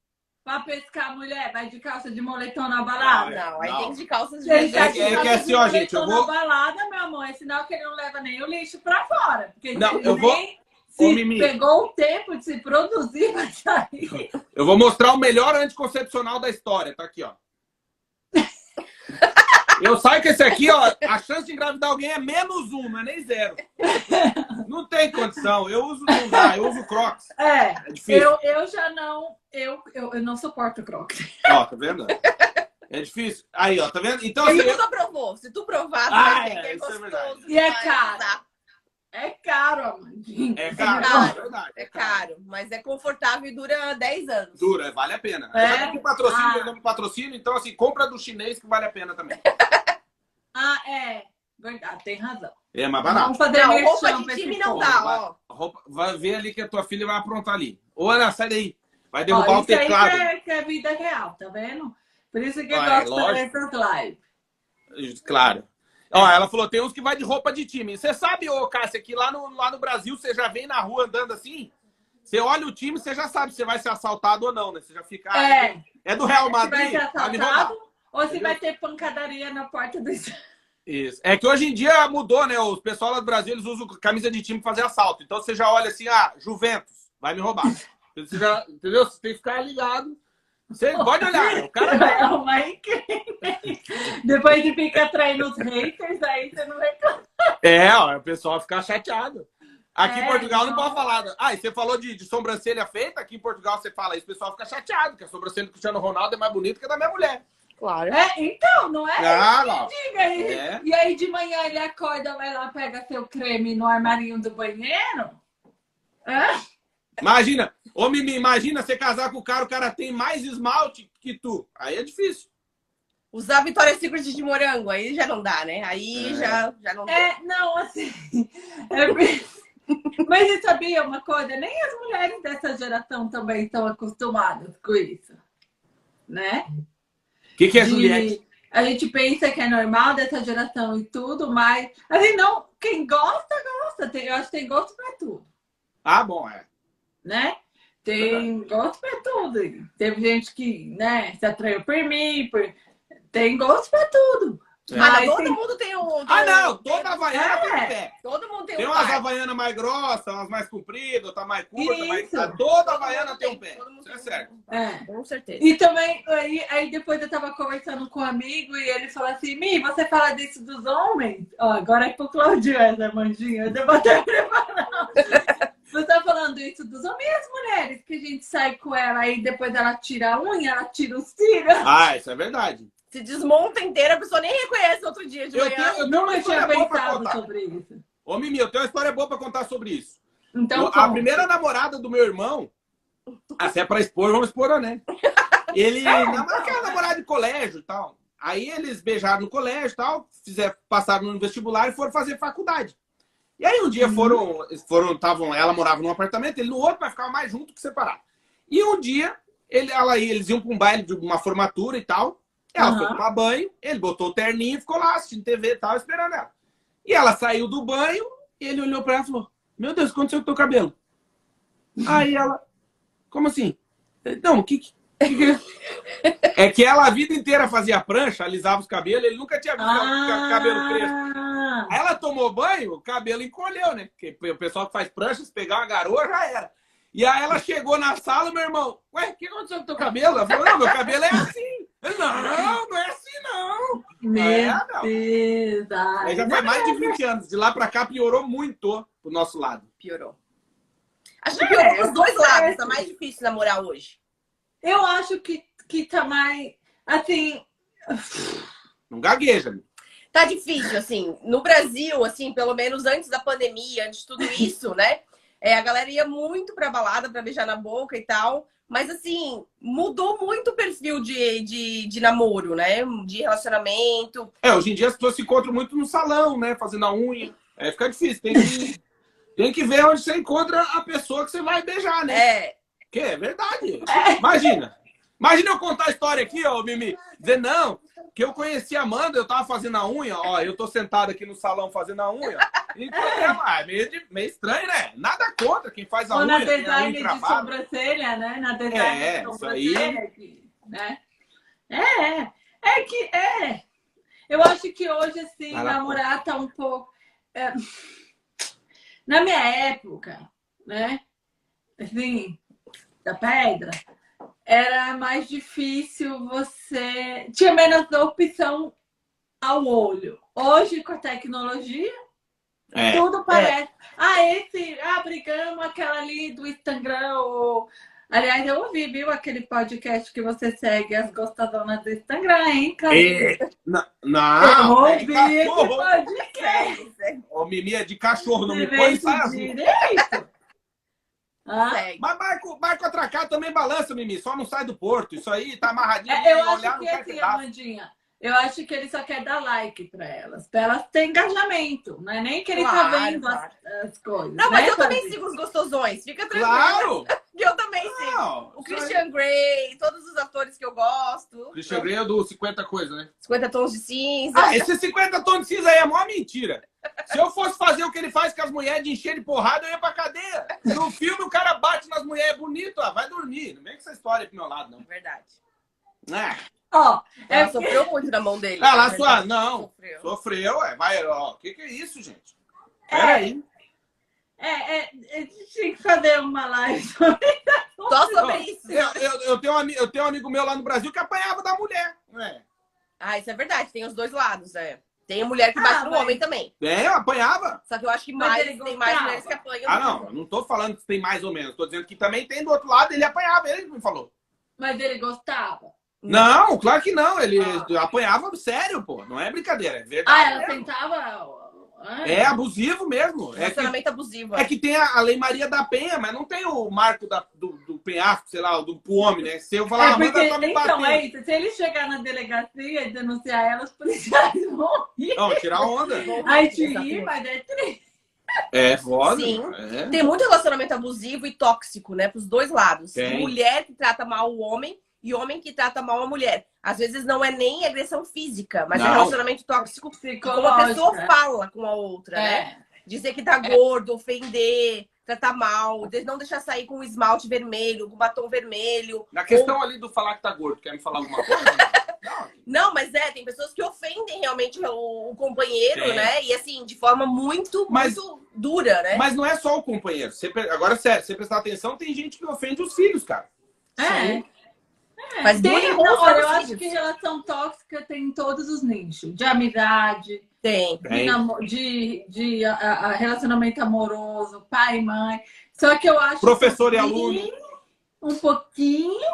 Pra pescar mulher, vai de calça de moletom na balada. Não, aí Não. tem que de calças de ele É que- de é que calça assim, de ó, gente, eu moletom vou- na balada, meu amor, é sinal que ele não leva nem o lixo pra fora. Porque Não, ele eu vou- nem Ô, se Mimi. pegou o tempo de se produzir pra sair. Eu vou mostrar o melhor anticoncepcional da história. Tá aqui, ó. Eu saio com esse aqui, ó. A chance de engravidar alguém é menos um, não é nem zero. Não tem condição. Eu uso não dá, eu uso Crocs. É, É difícil. eu, eu já não. Eu, eu, eu não suporto crocs. Ó, tá vendo? É difícil. Aí, ó, tá vendo? Então, assim, Ele eu- nunca provou. Se tu provar, tu Ah, vai ver é, que é é gostoso. verdade. E é caro. É caro, Amandinho. é caro, caro. é verdade. É caro, mas é confortável e dura 10 anos. Dura, vale a pena. É? Já que tem patrocínio, Ah. eu patrocínio, então assim, compra do chinês que vale a pena também. (laughs) Ah, é. Verdade, tem razão. É mais barato. Vamos fazer Não, roupa de time não dá, vai. ó. Roupa- Vai ver ali que a tua filha vai aprontar ali. Ô, Ana, sai daí. Vai derrubar Ó, o isso aí teclado. que é, que é vida real, tá vendo? Por isso que eu Ah, é, gosto lógico. dessas lives. Claro. Ó, ela falou, tem uns que vai de roupa de time. Você sabe, ô, Cássia, que lá no, lá no Brasil você já vem na rua andando assim? Você olha o time, você já sabe se vai ser assaltado ou não, né? Você já fica. ah, É, É do Real se vai Madrid? ser vai roubar. assaltado ou se vai ter pancadaria na porta do (laughs) Isso. É que hoje em dia mudou, né? Os pessoal lá do Brasil, eles usam camisa de time pra fazer assalto. Então você já olha assim, ah, Juventus, vai me roubar. (laughs) Você já, entendeu? Você tem que ficar ligado. Você pode olhar, o cara vai. É uma encrenca. Depois de ficar traindo os haters, aí você não reclama. É, ó, o pessoal fica chateado. Aqui em É, Portugal não então- pode falar. Ah, e você falou de, de sobrancelha feita, aqui em Portugal você fala isso, o pessoal fica chateado, que a sobrancelha do Cristiano Ronaldo é mais bonita que a da minha mulher. Claro. É, então, não é? Ah, lá. Diga aí. É. E aí de manhã ele acorda, vai lá, pega seu creme no armarinho do banheiro. É? Imagina, ô Mimi, imagina você casar com o cara, o cara tem mais esmalte que tu. Aí é difícil. Usar Vitória Secret de morango, aí já não dá, né? Aí É. já, já não dá. É, não, assim. (laughs) é Mas você sabia uma coisa? Nem as mulheres dessa geração também estão acostumadas com isso. né? O que, que é De- Juliette? A gente pensa que é normal dessa geração e tudo, mas assim, não, quem gosta, gosta. Eu acho que tem gosto pra tudo, Ah, bom, é. né? Tem gosto pra tudo. Teve gente que, né, se atraiu por mim, por... tem gosto pra tudo. É. Ah, Mas todo tem- mundo tem um. tem Ah, não! tem- Toda Havaiana tem É. um pé. Todo mundo tem, Tem um umas par. Havaianas mais grossas, umas mais compridas, outra mais curta, mas Isso. toda Todo Havaiana tem um pé. Isso tem é certo. É. Com certeza. E também, aí, aí depois eu tava conversando com um amigo e ele falou assim: Mi, você fala disso dos homens? Ó, agora é pro Claudio essa, Mandinha. Eu devo até preparar. Você tá falando isso dos homens e as mulheres, que a gente sai com ela e depois ela tira a unha, ela tira os cílios. Ah, isso é verdade. Se desmonta inteira, a pessoa nem reconhece outro dia de Eu manhã. tenho, eu Não tinha história boa pra pensado contar. sobre isso. Ô, Mimi, eu tenho uma história boa pra contar sobre isso. Então, Eu- a primeira namorada do meu irmão, ah, se é pra expor, vamos expor, né? Ele (laughs) namorava aquela namorada de colégio e tal. Aí eles beijaram no colégio e tal, fizeram, passaram no vestibular e foram fazer faculdade. E aí um dia Uhum. foram, foram, estavam, ela morava num apartamento, ele no outro, mas ficava mais junto que separado. E um dia ele, ela, eles iam para um baile de uma formatura e tal. Ela Aham. foi tomar banho, ele botou o terninho e ficou lá assistindo TV e tal, esperando ela. E ela saiu do banho e ele olhou para ela e falou: Meu Deus, o que aconteceu com o teu cabelo? Aí ela, como assim? Não, o que- É que ela a vida inteira fazia prancha, alisava os cabelos, ele nunca tinha visto Ah, o cabelo crespo. Aí ela tomou banho, o cabelo encolheu, né? Porque o pessoal que faz prancha, se pegar uma garoa, já era. E aí ela chegou na sala, meu irmão, ué, o que aconteceu com o teu cabelo? Ela falou, não, meu cabelo é assim. Não, não é assim, não. Meu É, não. Deus. Aí já faz mais de 20 anos. De lá pra cá piorou muito pro nosso lado. Piorou. Acho que piorou É, pros dois lados. Tá mais difícil namorar hoje. Eu acho que, que tá mais. Assim. Não gagueja. meu. Tá difícil, assim. No Brasil, assim, pelo menos antes da pandemia, antes de tudo (laughs) isso, né? É, a galera ia muito pra balada pra beijar na boca e tal. Mas, assim, mudou muito o perfil de, de, de namoro, né? De relacionamento. É, hoje em dia as pessoas se encontram muito no salão, né? Fazendo a unha. Aí fica difícil. Tem que, (laughs) tem que ver onde você encontra a pessoa que você vai beijar, né? É, Que é verdade. Imagina. Imagina eu contar a história aqui, ó, Mimi. Dizer, não, que eu conheci a Amanda, eu tava fazendo a unha, ó, eu tô sentado aqui no salão fazendo a unha. E programa, é meio, meio estranho, né? Nada contra quem faz a Ou unha. na tem a unha design de sobrancelha, né? Na design É, de isso sobrancelha. que- Né? É, é que é. Eu acho que hoje, assim, namorar tá um pouco. é, Na minha época, né? Assim, da pedra, era mais difícil você. Tinha menos opção ao olho. Hoje, com a tecnologia, É. tudo parece. Ah, esse. Ah, brigamos aquela ali do Instagram. Ou... Aliás, eu ouvi, viu, aquele podcast que você segue as gostadonas do Instagram, hein, cara? É, Eu não, é de ouvi esse podcast. Ô, Mimi é de cachorro, não me põe em saia isso azul. direito. Ah, segue. Mas barco, barco atracado também balança, Mimi, só não sai do porto. Isso aí tá amarradinho. é, eu acho que assim. Amandinha, eu acho que ele só quer dar like pra elas, pra elas terem engajamento, não é nem que ele tá Claro, vendo as, claro. as coisas. Não, mas né, eu também sigo os gostosões. Fica tranquilo. Claro! Que (laughs) eu também sigo. Não, O isso aí- Christian Grey, todos os atores que eu gosto. Christian Grey é do 50 coisas, né? 50 tons de cinza. Ah, esse 50 tons de cinza aí é mó mentira. Se eu fosse fazer o que ele faz com as mulheres de encher de porrada, eu ia pra cadeia. No filme, o cara bate nas mulheres bonito, ah, vai dormir. Não vem com essa história pro meu lado, não. Verdade. É. Ó, é Ela sofreu muito na mão dele. Ah, lá sua. Não. Sofreu. Sofreu, é. Vai, ó. O que, que é isso, gente? É. Peraí. É, é, gente tinha que fazer uma live sobre Só sobre Ó, isso. Eu, eu, eu, tenho um, eu tenho um amigo meu lá no Brasil que apanhava da mulher. É. Ah, isso é verdade. Tem os dois lados, é. Tem a mulher que Ah, bate no mas- homem também. É, apanhava. Só que eu acho que mais, tem mais gostava. mulheres que apanham. Ah, não. Eu não tô falando que tem mais ou menos. Tô dizendo que também tem do outro lado, ele apanhava. Ele me falou. Mas ele gostava. Não, claro que não. Ele Ah. apanhava sério, pô. Não é brincadeira, é Ah, verdade. ela mesmo. tentava. Ah, É abusivo mesmo. É que, Relacionamento abusivo. é que tem a, a Lei Maria da Penha, mas não tem o marco da, do, do penhasco, sei lá, do pro homem, né? Se eu falar, É ah, manda porque, me então, é isso. Se ele chegar na delegacia e denunciar ela, os policiais (laughs) vão rir. Não, tirar onda. Aí te Exatamente. ri, mas é triste. É foda. Sim. É. Tem muito relacionamento abusivo e tóxico, né? Pros dois lados. Tem. Mulher que trata mal o homem e homem que trata mal a mulher. Às vezes não é nem agressão física, mas é Não. relacionamento tóxico como a pessoa né? fala com a outra, né? É. Dizer que tá gordo, ofender, tratar mal, de- não deixar sair com esmalte vermelho, com batom vermelho. Na questão ali do falar que tá gordo, quer me falar alguma coisa? Não, (laughs) mas é, tem pessoas que ofendem realmente o, o companheiro, Tem. né? E assim, de forma muito, Mas- muito dura, né? Mas não é só o companheiro. Você Agora, sério, se você prestar atenção, tem gente que ofende os filhos, cara. É. Faz Tem, bullying com não, olha, eu acho que relação tóxica tem em todos os nichos. De amizade, Tem. de, Tem. de, de a- a- relacionamento amoroso, pai e mãe. Só que eu acho Professor e um aluno. pouquinho- Um pouquinho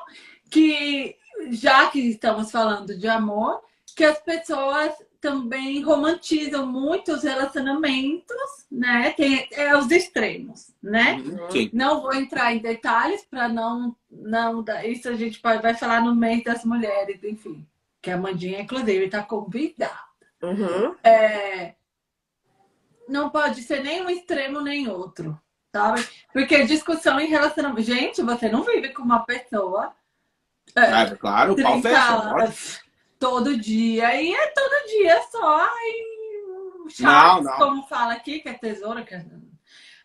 que, já que estamos falando de amor, que as pessoas também romantizam muito os relacionamentos, né? Tem é, os extremos, né? Sim. Não vou entrar em detalhes para não, não dar- isso a gente pode, vai falar no mês das mulheres, enfim. Que a Mandinha, inclusive, está convidada. Uhum. É, não pode ser nem um extremo nem outro, sabe? Porque discussão em relacionamento. Gente, você não vive com uma pessoa é, Ah, claro, o pau 30 fecha. lógico. Todo dia. E é todo dia só. Ai, Não, chato, não. como fala aqui, que é tesoura. Que é...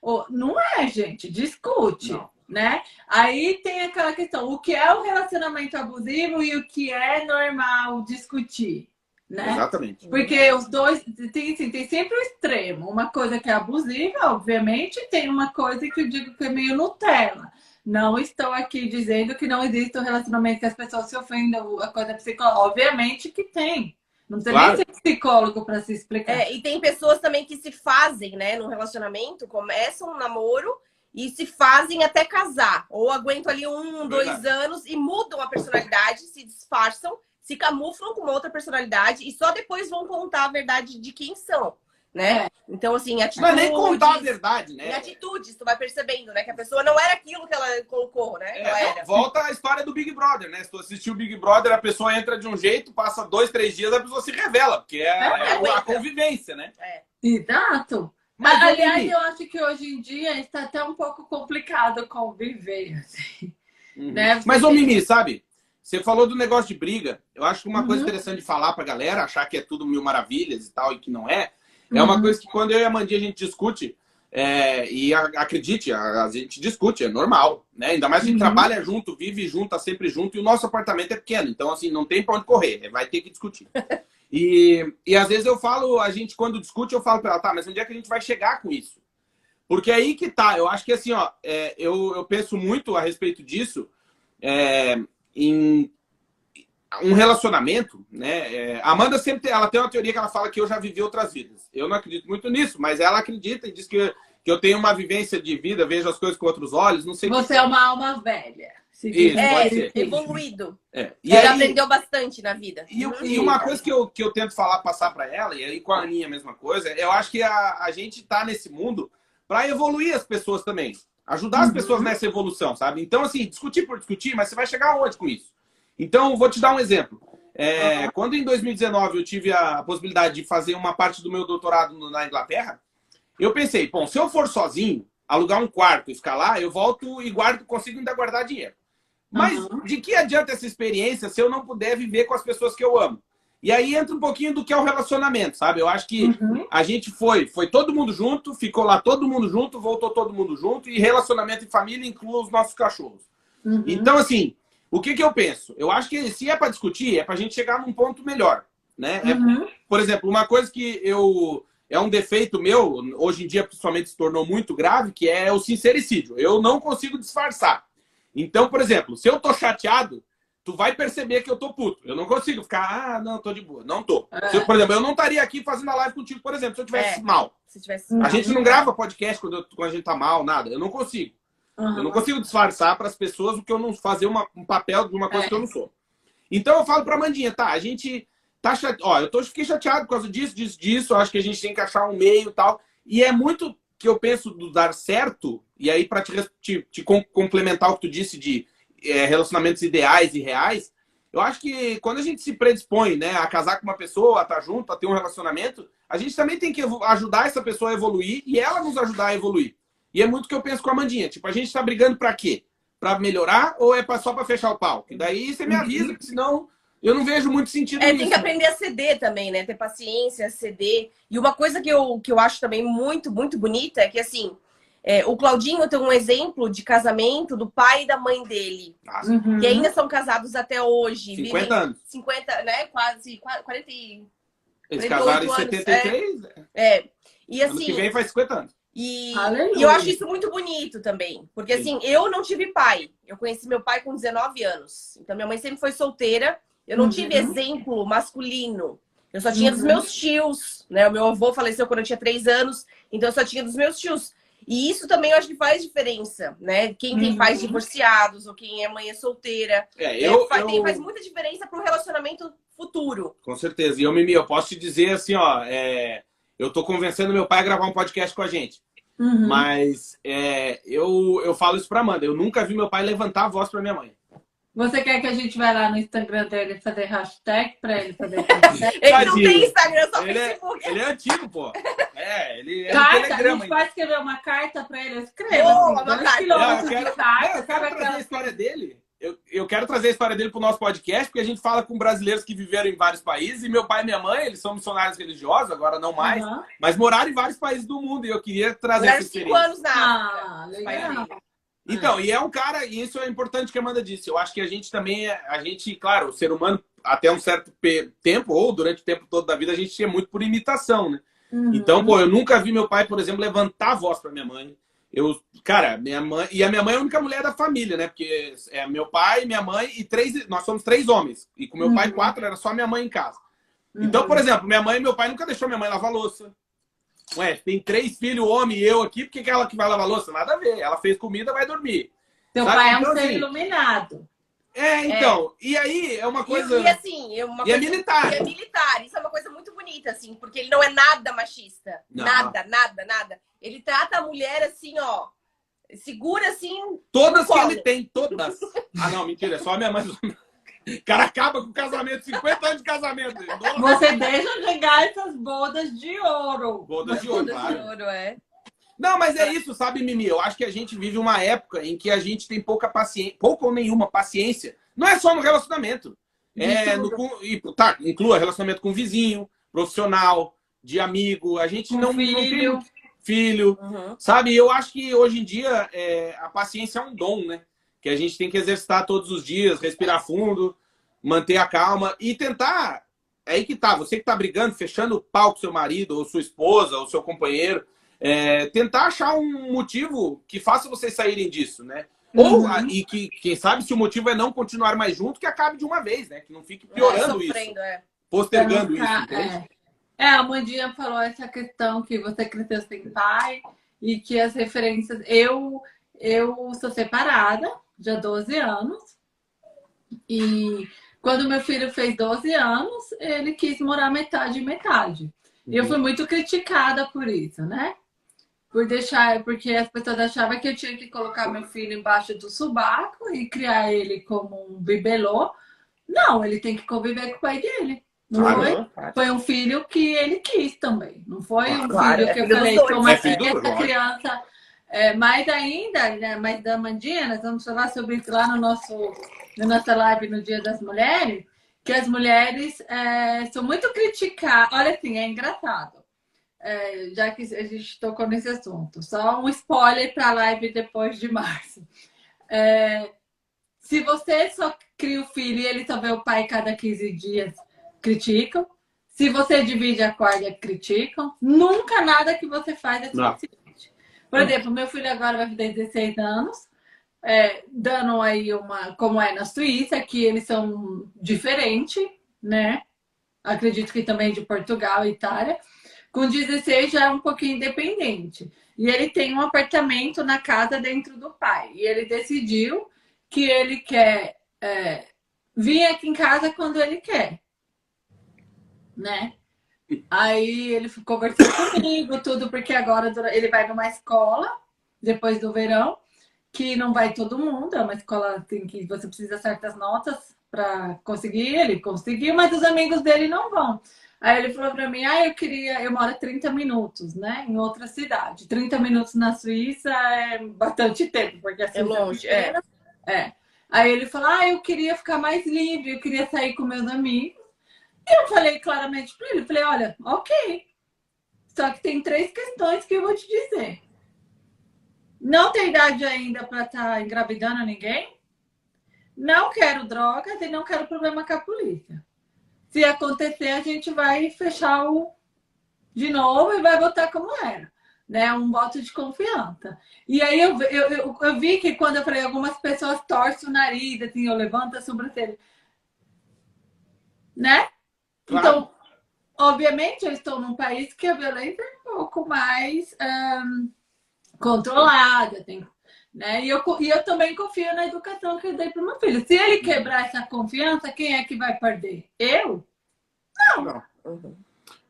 Ô, Não é, gente. Discute. Não. Né? Aí tem aquela questão, o que é o relacionamento abusivo e o que é normal discutir, né? Exatamente. Porque os dois tem, assim, tem sempre o extremo. Uma coisa que é abusiva, obviamente, e tem uma coisa que eu digo que é meio Nutella. Não estou aqui dizendo que não existe um relacionamento que as pessoas se ofendam, a coisa psicológica. Obviamente que tem. Não precisa Claro. nem ser psicólogo para se explicar. É, e tem pessoas também que se fazem, né, no relacionamento, começam um namoro e se fazem até casar. Ou aguentam ali um, dois Verdade. anos e mudam a personalidade, se disfarçam, se camuflam com uma outra personalidade e só depois vão contar a verdade de quem são, né? É. Então, assim, Não atitudes... é nem contar a verdade, Em né? atitudes, tu vai percebendo, né? Que a pessoa não era aquilo que ela colocou, né? É, era. volta a história do Big Brother, né? Se tu assistiu o Big Brother, a pessoa entra de um jeito, passa dois, três dias, a pessoa se revela, porque é, é a convivência, né? Exato. Mas, Aliás, eu acho que hoje em dia está até um pouco complicado conviver. assim, Uhum. né? Mas, ô Mimi, sabe? Você falou do negócio de briga. Eu acho que uma coisa Uhum. interessante de falar pra galera, achar que é tudo mil maravilhas e tal, e que não é, é uma Uhum. coisa que quando eu e a Mandy a gente discute, é, e a- acredite, a, a gente discute, é normal, né? Ainda mais a gente Uhum. trabalha junto, vive junto, tá sempre junto, e o nosso apartamento é pequeno, então assim, não tem pra onde correr, vai ter que discutir. (laughs) E, e às vezes eu falo, a gente quando discute, eu falo pra ela, tá, mas onde é que a gente vai chegar com isso? Porque é aí que tá, eu acho que assim, ó, é, eu, eu penso muito a respeito disso, é, em um relacionamento, né? É, a Amanda sempre tem, ela tem uma teoria que ela fala que eu já vivi outras vidas. Eu não acredito muito nisso, mas ela acredita e diz que, que eu tenho uma vivência de vida, vejo as coisas com outros olhos, não sei o que. Você é uma alma velha. se Isso. É, evoluído. É. E, Ela aí, aprendeu bastante na vida. e, Uhum. e uma coisa que eu, que eu tento falar, passar para ela, e aí com a Aninha a mesma coisa, eu acho que a, a gente tá nesse mundo para evoluir as pessoas também. Ajudar as Uhum. pessoas nessa evolução, sabe? Então, assim, discutir por discutir, mas você vai chegar aonde com isso? Então, vou te dar um exemplo. É, Quando em 2019 eu tive a possibilidade de fazer uma parte do meu doutorado na Inglaterra, eu pensei, bom, se eu for sozinho, alugar um quarto, escalar, eu volto e guardo, consigo ainda guardar dinheiro. Mas Uhum. de que adianta essa experiência se eu não puder viver com as pessoas que eu amo? E aí entra um pouquinho do que é o relacionamento, sabe? Eu acho que Uhum. a gente foi, foi todo mundo junto, ficou lá todo mundo junto, voltou todo mundo junto, e relacionamento em família inclui os nossos cachorros. Uhum. Então, assim, o que, que eu penso? Eu acho que se é para discutir, é para a gente chegar num ponto melhor. Né? É, Uhum. por exemplo, uma coisa que eu. É um defeito meu, hoje em dia principalmente se tornou muito grave, que é o sincericídio. Eu não consigo disfarçar. Então, por exemplo, se eu tô chateado, tu vai perceber que eu tô puto. Eu não consigo ficar, ah, não, tô de boa. Não tô. É. Eu, por exemplo, eu não estaria aqui fazendo a live contigo, por exemplo, se eu tivesse É. mal. Se tivesse... A gente não grava podcast quando, eu- quando a gente tá mal, nada. Eu não consigo. Uhum. Eu não consigo disfarçar para as pessoas o que eu não fazer uma- um papel de uma coisa É. que eu não sou. Então eu falo para Mandinha, tá? A gente tá chateado. Ó, eu tô, fiquei chateado por causa disso, disso, disso. Eu acho que a gente tem que achar um meio e tal. E é muito que eu penso do dar certo. E aí, para te, te, te com- complementar o que tu disse de é, relacionamentos ideais e reais, eu acho que quando a gente se predispõe né, a casar com uma pessoa, a estar junto, a ter um relacionamento, a gente também tem que ajudar essa pessoa a evoluir e ela nos ajudar a evoluir. E é muito o que eu penso com a Amandinha. Tipo, a gente tá brigando pra quê? para melhorar ou é só para fechar o pau? E daí você me avisa, porque senão eu não vejo muito sentido É, nisso. tem que aprender a ceder também, né? Ter paciência, ceder. E uma coisa que eu, que eu acho também muito, muito bonita é que, assim, é, o Claudinho tem um exemplo de casamento do pai e da mãe dele. Uhum. Que ainda são casados até hoje. 50 vivem anos. 50, né? Quase, quase 40 e... Eles 48 casaram em anos, 73, É. E ano que assim, vem faz 50 anos. E, e eu acho isso muito bonito também. Porque Sim. assim, eu não tive pai. Eu conheci meu pai com 19 anos. Então minha mãe sempre foi solteira. Eu não Uhum. tive exemplo masculino. Eu só tinha dos Uhum. meus tios, né? O meu avô faleceu quando eu tinha 3 anos, então eu só tinha dos meus tios. E isso também eu acho que faz diferença, né? Quem tem Uhum. pais divorciados ou quem é mãe solteira. É, É, eu, faz, eu- tem- faz muita diferença pro relacionamento futuro. Com certeza. E eu, Mimi, eu posso te dizer assim, ó, é, eu tô convencendo meu pai a gravar um podcast com a gente. Uhum. Mas é, eu, eu falo isso pra Amanda. Eu nunca vi meu pai levantar a voz pra minha mãe. Você quer que a gente vá lá no Instagram dele fazer hashtag pra ele fazer (laughs) hashtag? Ele não tem Instagram, só Ele é, Facebook. ele é antigo, pô. É, ele é Carta, a gente ainda. pode escrever uma carta pra ele? Escreva, Boa, assim, uma carta. eu quero- Não, eu quero trazer a história dele. Eu, eu quero trazer a história dele pro nosso podcast, porque a gente fala com brasileiros que viveram em vários países. E meu pai e minha mãe, eles são missionários religiosos, agora não mais, Aham. mas moraram em vários países do mundo. E eu queria trazer Duraram essa cinco experiência. anos na. Ah, legal. Então, e é um cara, e isso é importante que a Amanda disse. Eu acho que a gente também, é- a gente, claro, o ser humano, até um certo tempo, ou durante o tempo todo da vida, a gente é muito por imitação, né? Uhum. Então, pô, eu nunca vi meu pai, por exemplo, levantar a voz pra minha mãe. Eu, cara, minha mãe. E a minha mãe é a única mulher da família, né? Porque é meu pai, minha mãe e três. Nós somos três homens. E com meu pai, Uhum. quatro, era só minha mãe em casa. Uhum. Então, por exemplo, minha mãe e meu pai nunca deixou minha mãe lavar louça. Ué, tem três filhos, homem e eu aqui, por que, ela que vai lavar louça? Nada a ver. Ela fez comida, vai dormir. Teu sabe? pai é um Então, ser assim, iluminado. É, então. E aí é uma coisa. E, e assim, é uma E é coisa- militar. e é militar. Isso é uma coisa muito bonita, assim, porque ele não é nada machista. Não. Nada, nada, nada. Ele trata a mulher assim, ó. Segura assim. Todas que ele tem, todas. Ah, não, mentira, é só a minha mãe. O cara acaba com o casamento, 50 anos de casamento. Você deixa chegar essas bodas de ouro. Bodas de ouro, Todas claro. de ouro, é. Não, mas é isso, sabe, Mimi? Eu acho que a gente vive uma época em que a gente tem pouca paciência, pouca ou nenhuma paciência. Não é só no relacionamento. É, no, e, tá, inclua relacionamento com vizinho, profissional, de amigo. A gente Com não, filho. não tem filho. Uhum. Sabe, eu acho que hoje em dia é, a paciência é um dom, né? Que a gente tem que exercitar todos os dias, respirar fundo, manter a calma e tentar. É aí que tá, você que tá brigando, fechando o pau com seu marido, ou sua esposa, ou seu companheiro, é, tentar achar um motivo que faça vocês saírem disso, né? Ou, Uhum. e que, quem sabe, se o motivo é não continuar mais junto, que acabe de uma vez, né? Que não fique piorando isso, Sofrendo, é. postergando isso, entende? É. A Mandinha falou essa questão que você cresceu sem pai e que as referências. Eu, eu sou separada, já há 12 anos, e quando meu filho fez 12 anos, ele quis morar metade e metade. E eu fui muito criticada por isso, né? Por deixar, porque as pessoas achavam que eu tinha que colocar meu filho embaixo do subaco e criar ele como um bibelô. Não, ele tem que conviver com o pai dele. Não Claro. foi? Foi um filho que ele quis também. Não foi um Claro, filho é que eu falei, toma É filho dos essa criança. É, mais ainda, né, mais da Mandinha, nós vamos falar sobre isso lá no nosso, na nossa live no Dia das Mulheres, que as mulheres é, são muito criticadas. Olha assim, é engraçado. É, já que a gente tocou nesse assunto. Só um spoiler para a live depois de março. É, se você só cria o filho e ele só vê o pai cada 15 dias, criticam. Se você divide a corda, criticam. Nunca nada que você faz é Não. suficiente. Por exemplo, meu filho agora vai fazer 16 anos, é, dando aí uma. Como é na Suíça, que eles são diferentes, né? Acredito que também de Portugal e Itália. Com 16 já é um pouquinho independente. E ele tem um apartamento na casa dentro do pai. E ele decidiu que ele quer é, vir aqui em casa quando ele quer. Né? Aí ele conversou comigo, tudo, porque agora ele vai numa escola, depois do verão, que não vai todo mundo, é uma escola tem que você precisa certas notas para conseguir, ele conseguiu, mas os amigos dele não vão. Aí ele falou para mim: "Ah, eu queria, eu moro 30 minutos, né, em outra cidade. 30 minutos na Suíça é bastante tempo, porque a Suíça longe, é. É. Aí ele falou: Ah, eu queria ficar mais livre, eu queria sair com meus amigos. E eu falei claramente para ele: falei, olha, ok. Só que tem três questões que eu vou te dizer. Não tem idade ainda para estar tá engravidando ninguém. Não quero drogas e não quero problema com a polícia. Se acontecer, a gente vai fechar o de novo e vai voltar como era né? Um voto de confiança. E aí eu, eu, eu, eu, vi que quando eu falei, algumas pessoas torcem o nariz, assim, eu levanto a sobrancelha. Né? Claro. Então, obviamente, eu estou num país que a violência é um pouco mais um, controlada, tem, né? E eu, e eu também confio na educação que eu dei para o meu filho. Se ele quebrar essa confiança, quem é que vai perder? Eu? Não. Não. Uhum.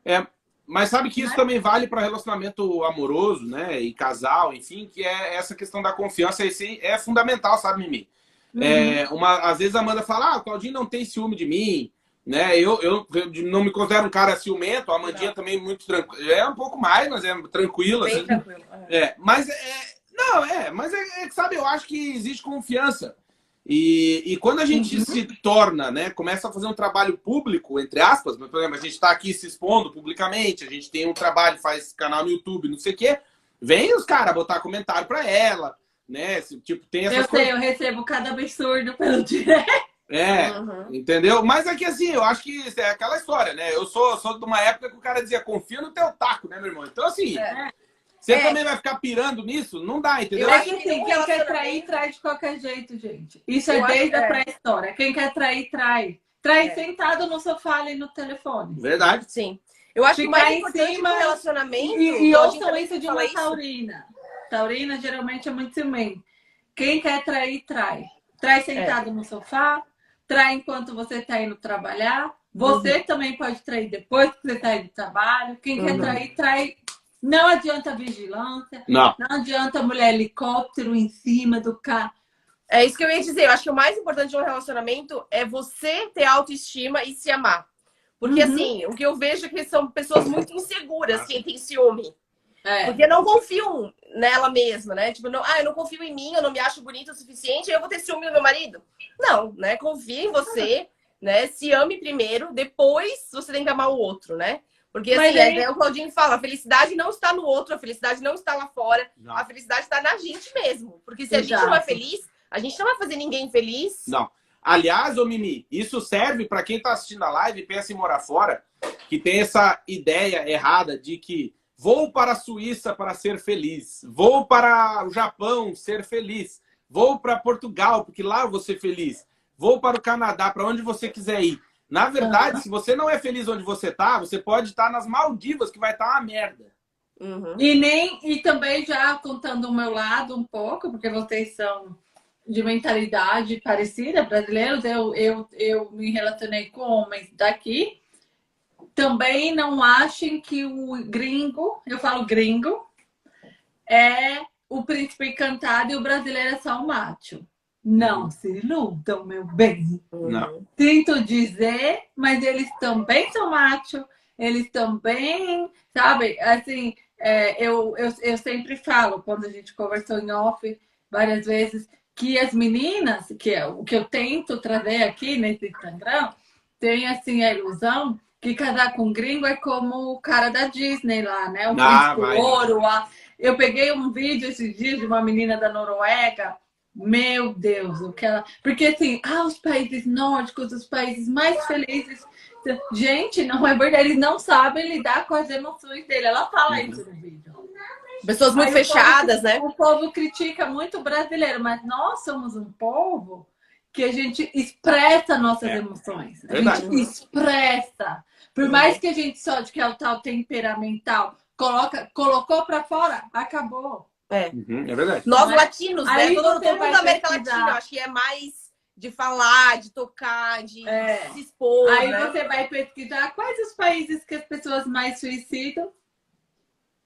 É, mas sabe que isso né? também vale para relacionamento amoroso, né? E casal, enfim, que é essa questão da confiança esse é fundamental, sabe, Mimi? Uhum. É, uma, às vezes a Amanda fala, ah, o Claudinho não tem ciúme de mim, né? Eu, eu, eu não me considero um cara ciumento, a Amandinha não. também muito tranquila. É um pouco mais, mas é tranquila. Bem assim. É. é, mas é. Não, é, mas é, é, sabe, eu acho que existe confiança. E, e quando a gente uhum. se torna, né, começa a fazer um trabalho público, entre aspas, por exemplo, a gente está aqui se expondo publicamente, a gente tem um trabalho, faz canal no YouTube, não sei o quê, vem os caras botar comentário para ela, né? Tipo, tem essas Eu sei, eu recebo cada absurdo pelo (laughs) direct. É, uhum. entendeu? Mas aqui, assim, eu acho que é aquela história, né? Eu sou, sou de uma época que o cara dizia, confia no teu taco, né, meu irmão? Então, assim, é. Você é. também vai ficar pirando nisso? Não dá, entendeu? Eu acho que assim, quem quer trair, trai de qualquer jeito, gente. Isso é desde a é. pré-história. Quem quer trair, trai. Trai é. sentado no sofá ali no telefone. Verdade. Sim. Eu acho Ficar que o mais importante cima, do relacionamento... E, e ouçam isso de uma isso. taurina. Taurina geralmente é muito ciumento. Quem quer trair, trai. Trai é. sentado no sofá, trai enquanto você está indo trabalhar. Você uhum. também pode trair depois que você está indo trabalho. Quem uhum. quer trair, trai não adianta vigilância, não. não adianta mulher helicóptero em cima do carro. É isso que eu ia dizer. Eu acho que o mais importante de um relacionamento é você ter autoestima e se amar. Porque, uhum. assim, o que eu vejo é que são pessoas muito inseguras quem tem ciúme. É. Porque não confiam nela mesma, né? Tipo, não, ah, eu não confio em mim, eu não me acho bonita o suficiente, eu vou ter ciúme do meu marido. Não, né? Confia em você, né? Se ame primeiro, depois você tem que amar o outro, né? Porque assim, aí... é, o Claudinho fala, a felicidade não está no outro, a felicidade não está lá fora, não. a felicidade está na gente mesmo. Porque se Exato. a gente não é feliz, a gente não vai fazer ninguém feliz. Não. Aliás, ô Mimi, isso serve para quem está assistindo a live e pensa em morar fora, que tem essa ideia errada de que vou para a Suíça para ser feliz, vou para o Japão ser feliz, vou para Portugal porque lá eu vou ser feliz, vou para o Canadá, para onde você quiser ir. Na verdade, se você não é feliz onde você tá, você pode estar nas Maldivas, que vai estar uma merda. Uhum. E nem e também já contando o meu lado um pouco, porque vocês são de mentalidade parecida, brasileiros, eu, eu, eu me relacionei com homens daqui. Também não achem que o gringo, eu falo gringo, é o príncipe encantado e o brasileiro é só um macho. Não se iludam, meu bem. Não. Sinto dizer, mas eles também são macho, eles também, sabe? Assim, é, eu, eu, eu sempre falo, quando a gente conversou em off várias vezes, que as meninas, que é o que eu tento trazer aqui nesse Instagram, tem assim a ilusão que casar com gringo é como o cara da Disney lá, né? O ah, ouro. A... Eu peguei um vídeo esses dias de uma menina da Noruega meu Deus, o que ela. Porque assim, ah, os países nórdicos, os países mais felizes. Gente, não é verdade, eles não sabem lidar com as emoções dele. Ela fala isso no vídeo. Pessoas muito Aí fechadas, o povo, né? O povo critica muito o brasileiro, mas nós somos um povo que a gente expressa nossas é. emoções. A Verdade. gente expressa. Por mais que a gente só de que é o tal temperamental, coloca, colocou para fora, acabou. É. Uhum, é verdade. Nós Mas, latinos, né? Todo, todo mundo da América Latina, acho que é mais de falar, de tocar, de é. se expor. Aí né? você vai pesquisar quais os países que as pessoas mais suicidam.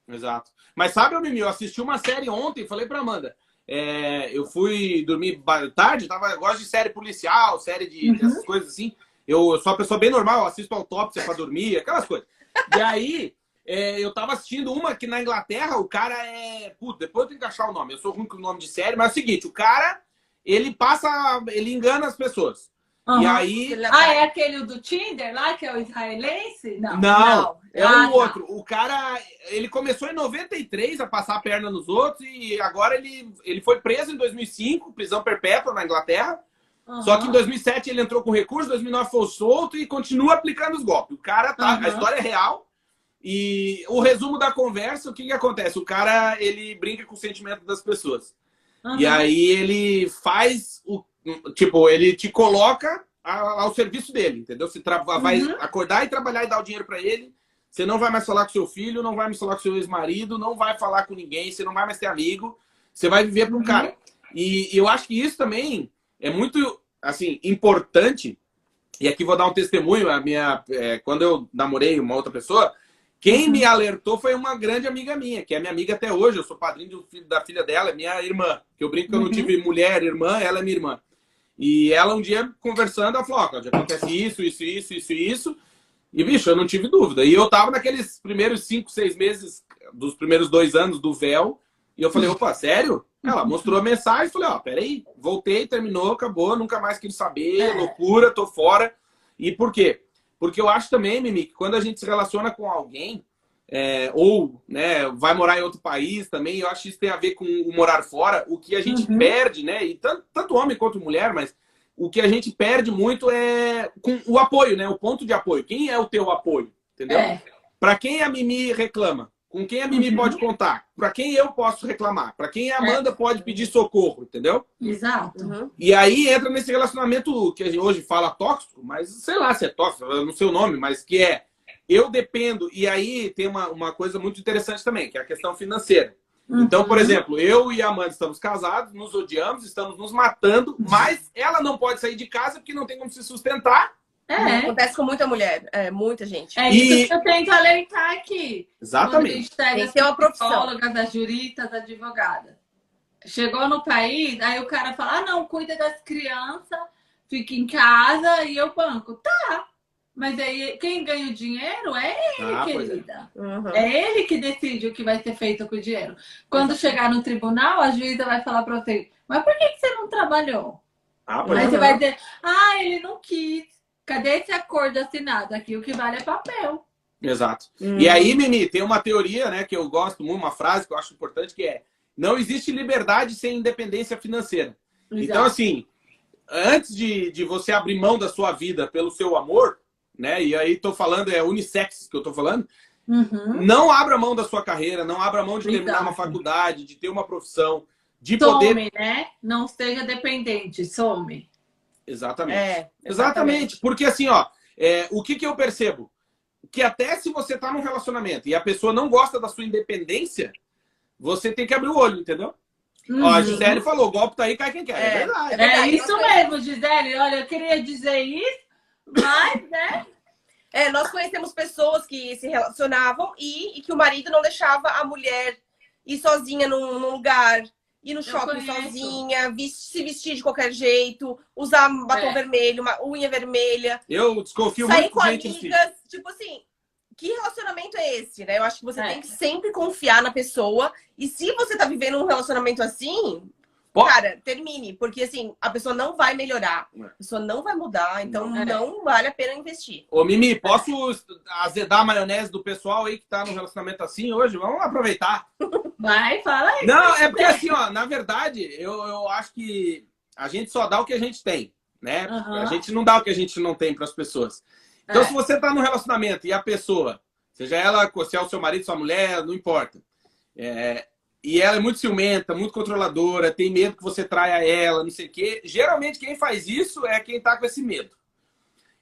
Exato. Mas sabe, Mimi, eu assisti uma série ontem, falei pra Amanda. É, eu fui dormir tarde, tava, eu gosto de série policial, série de uhum. essas coisas assim. Eu, eu sou uma pessoa bem normal, assisto autópsia pra dormir, aquelas coisas. E aí, é, eu tava assistindo uma que na Inglaterra o cara é. Puta, depois eu tenho que achar o nome. Eu sou ruim com o nome de série, mas é o seguinte: o cara ele passa, ele engana as pessoas. Uhum. E aí. Ah, é aquele do Tinder lá, que é o israelense? Não. Não, Não. é Ah, um tá. outro. O cara, ele começou em 93 a passar a perna nos outros e agora ele, ele foi preso em 2005, prisão perpétua na Inglaterra. Uhum. Só que em 2007 ele entrou com recurso, em 2009 foi solto e continua aplicando os golpes. O cara tá, Uhum. a história é real. E o resumo da conversa, o que que acontece? O cara, ele brinca com o sentimento das pessoas. Uhum. E aí ele faz o tipo, ele te coloca ao serviço dele, entendeu? Você vai Uhum. acordar e trabalhar e dar o dinheiro para ele. Você não vai mais falar com seu filho, não vai mais falar com seu ex-marido, não vai falar com ninguém, você não vai mais ter amigo. Você vai viver para um Uhum. cara. E eu acho que isso também é muito assim importante. E aqui vou dar um testemunho. A minha, é, quando eu namorei uma outra pessoa, quem me alertou foi uma grande amiga minha, que é minha amiga até hoje. Eu sou padrinho filho- da filha dela, é minha irmã. Que eu brinco que eu não Uhum. tive mulher, irmã, ela é minha irmã. E ela um dia conversando, ela falou: ó, acontece isso, isso, isso, isso, isso. E, bicho, eu não tive dúvida. E eu tava naqueles primeiros cinco, seis meses, dos primeiros dois anos do véu. E eu falei, (laughs) opa, sério? Ela mostrou a mensagem, falei, ó, peraí, voltei, terminou, acabou, nunca mais quis saber, É. loucura, tô fora. E por quê? Porque eu acho também, Mimi, que quando a gente se relaciona com alguém, é, ou né, vai morar em outro país também, eu acho que isso tem a ver com o morar fora, o que a gente Uhum. perde, né? E tanto, tanto homem quanto mulher, mas o que a gente perde muito é com o apoio, né? O ponto de apoio. Quem é o teu apoio? Entendeu? É. Para quem a Mimi reclama? Com quem a Mimi Uhum. pode contar? Para quem eu posso reclamar? Para quem a Amanda pode pedir socorro, entendeu? Exato. Uhum. E aí entra nesse relacionamento que a gente hoje fala tóxico, mas sei lá se é tóxico, eu não sei o nome, mas que é eu dependo. E aí tem uma, uma coisa muito interessante também, que é a questão financeira. Então, por Uhum. exemplo, eu e a Amanda estamos casados, nos odiamos, estamos nos matando, mas ela não pode sair de casa porque não tem como se sustentar. É. Acontece com muita mulher, é, muita gente. É E- isso que eu tento alertar aqui. Quando a Exatamente. gente pega Tem as que ter uma profissão. psicólogas, as juristas, as advogadas. Chegou no país, aí o cara fala: ah, não, cuida das crianças, fica em casa e eu banco. Tá. Mas aí quem ganha o dinheiro é ele, Ah, é. querida. Uhum. É ele que decide o que vai ser feito com o dinheiro. Quando chegar no tribunal, a juíza vai falar pra você: mas por que que você não trabalhou? Ah, pois Aí é. você vai dizer: ah, ele não quis. Cadê esse acordo assinado? Aqui o que vale é papel. Exato. Uhum. E aí, Mimi, tem uma teoria, né, que eu gosto muito, uma frase que eu acho importante, que é não existe liberdade sem independência financeira. Então, Exato. assim, antes de, de você abrir mão da sua vida pelo seu amor, né? E aí tô falando, é unissex que eu tô falando, Uhum. não abra mão da sua carreira, não abra mão de terminar Exato. uma faculdade, de ter uma profissão, de poder. Some, né? Não seja dependente, some. Exatamente. É, Exatamente. Porque assim, ó, é, o que, que eu percebo? Que até se você tá num relacionamento e a pessoa não gosta da sua independência, você tem que abrir o olho, entendeu? Ó, a Uhum. Gisele falou, o golpe tá aí, cai quem quer. É, É. verdade. É verdade. É isso mesmo, Gisele. Olha, eu queria dizer isso, mas, né? É, nós conhecemos pessoas que se relacionavam e, e que o marido não deixava a mulher ir sozinha num, num lugar, ir no shopping sozinha, se vestir de qualquer jeito, usar batom É. vermelho, uma unha vermelha, Eu desconfio sair muito com de gente assim. amigas. Tipo assim, que relacionamento é esse, né? Eu acho que você É. tem que sempre confiar na pessoa. E se você tá vivendo um relacionamento assim, Cara, termine. Porque assim, a pessoa não vai melhorar. É. A pessoa não vai mudar. Então É. não vale a pena investir. Ô, Mimi, posso azedar a maionese do pessoal aí que tá no relacionamento assim hoje? Vamos aproveitar. (laughs) Vai, fala aí. Não, é porque assim, ó, na verdade, eu, eu acho que a gente só dá o que a gente tem, né? Aham. A gente não dá o que a gente não tem para as pessoas. Então, É. se você tá num relacionamento e a pessoa, seja ela, se é o seu marido, sua mulher, não importa. é, e ela é muito ciumenta, muito controladora, tem medo que você traia ela, não sei o quê. Geralmente, quem faz isso é quem tá com esse medo.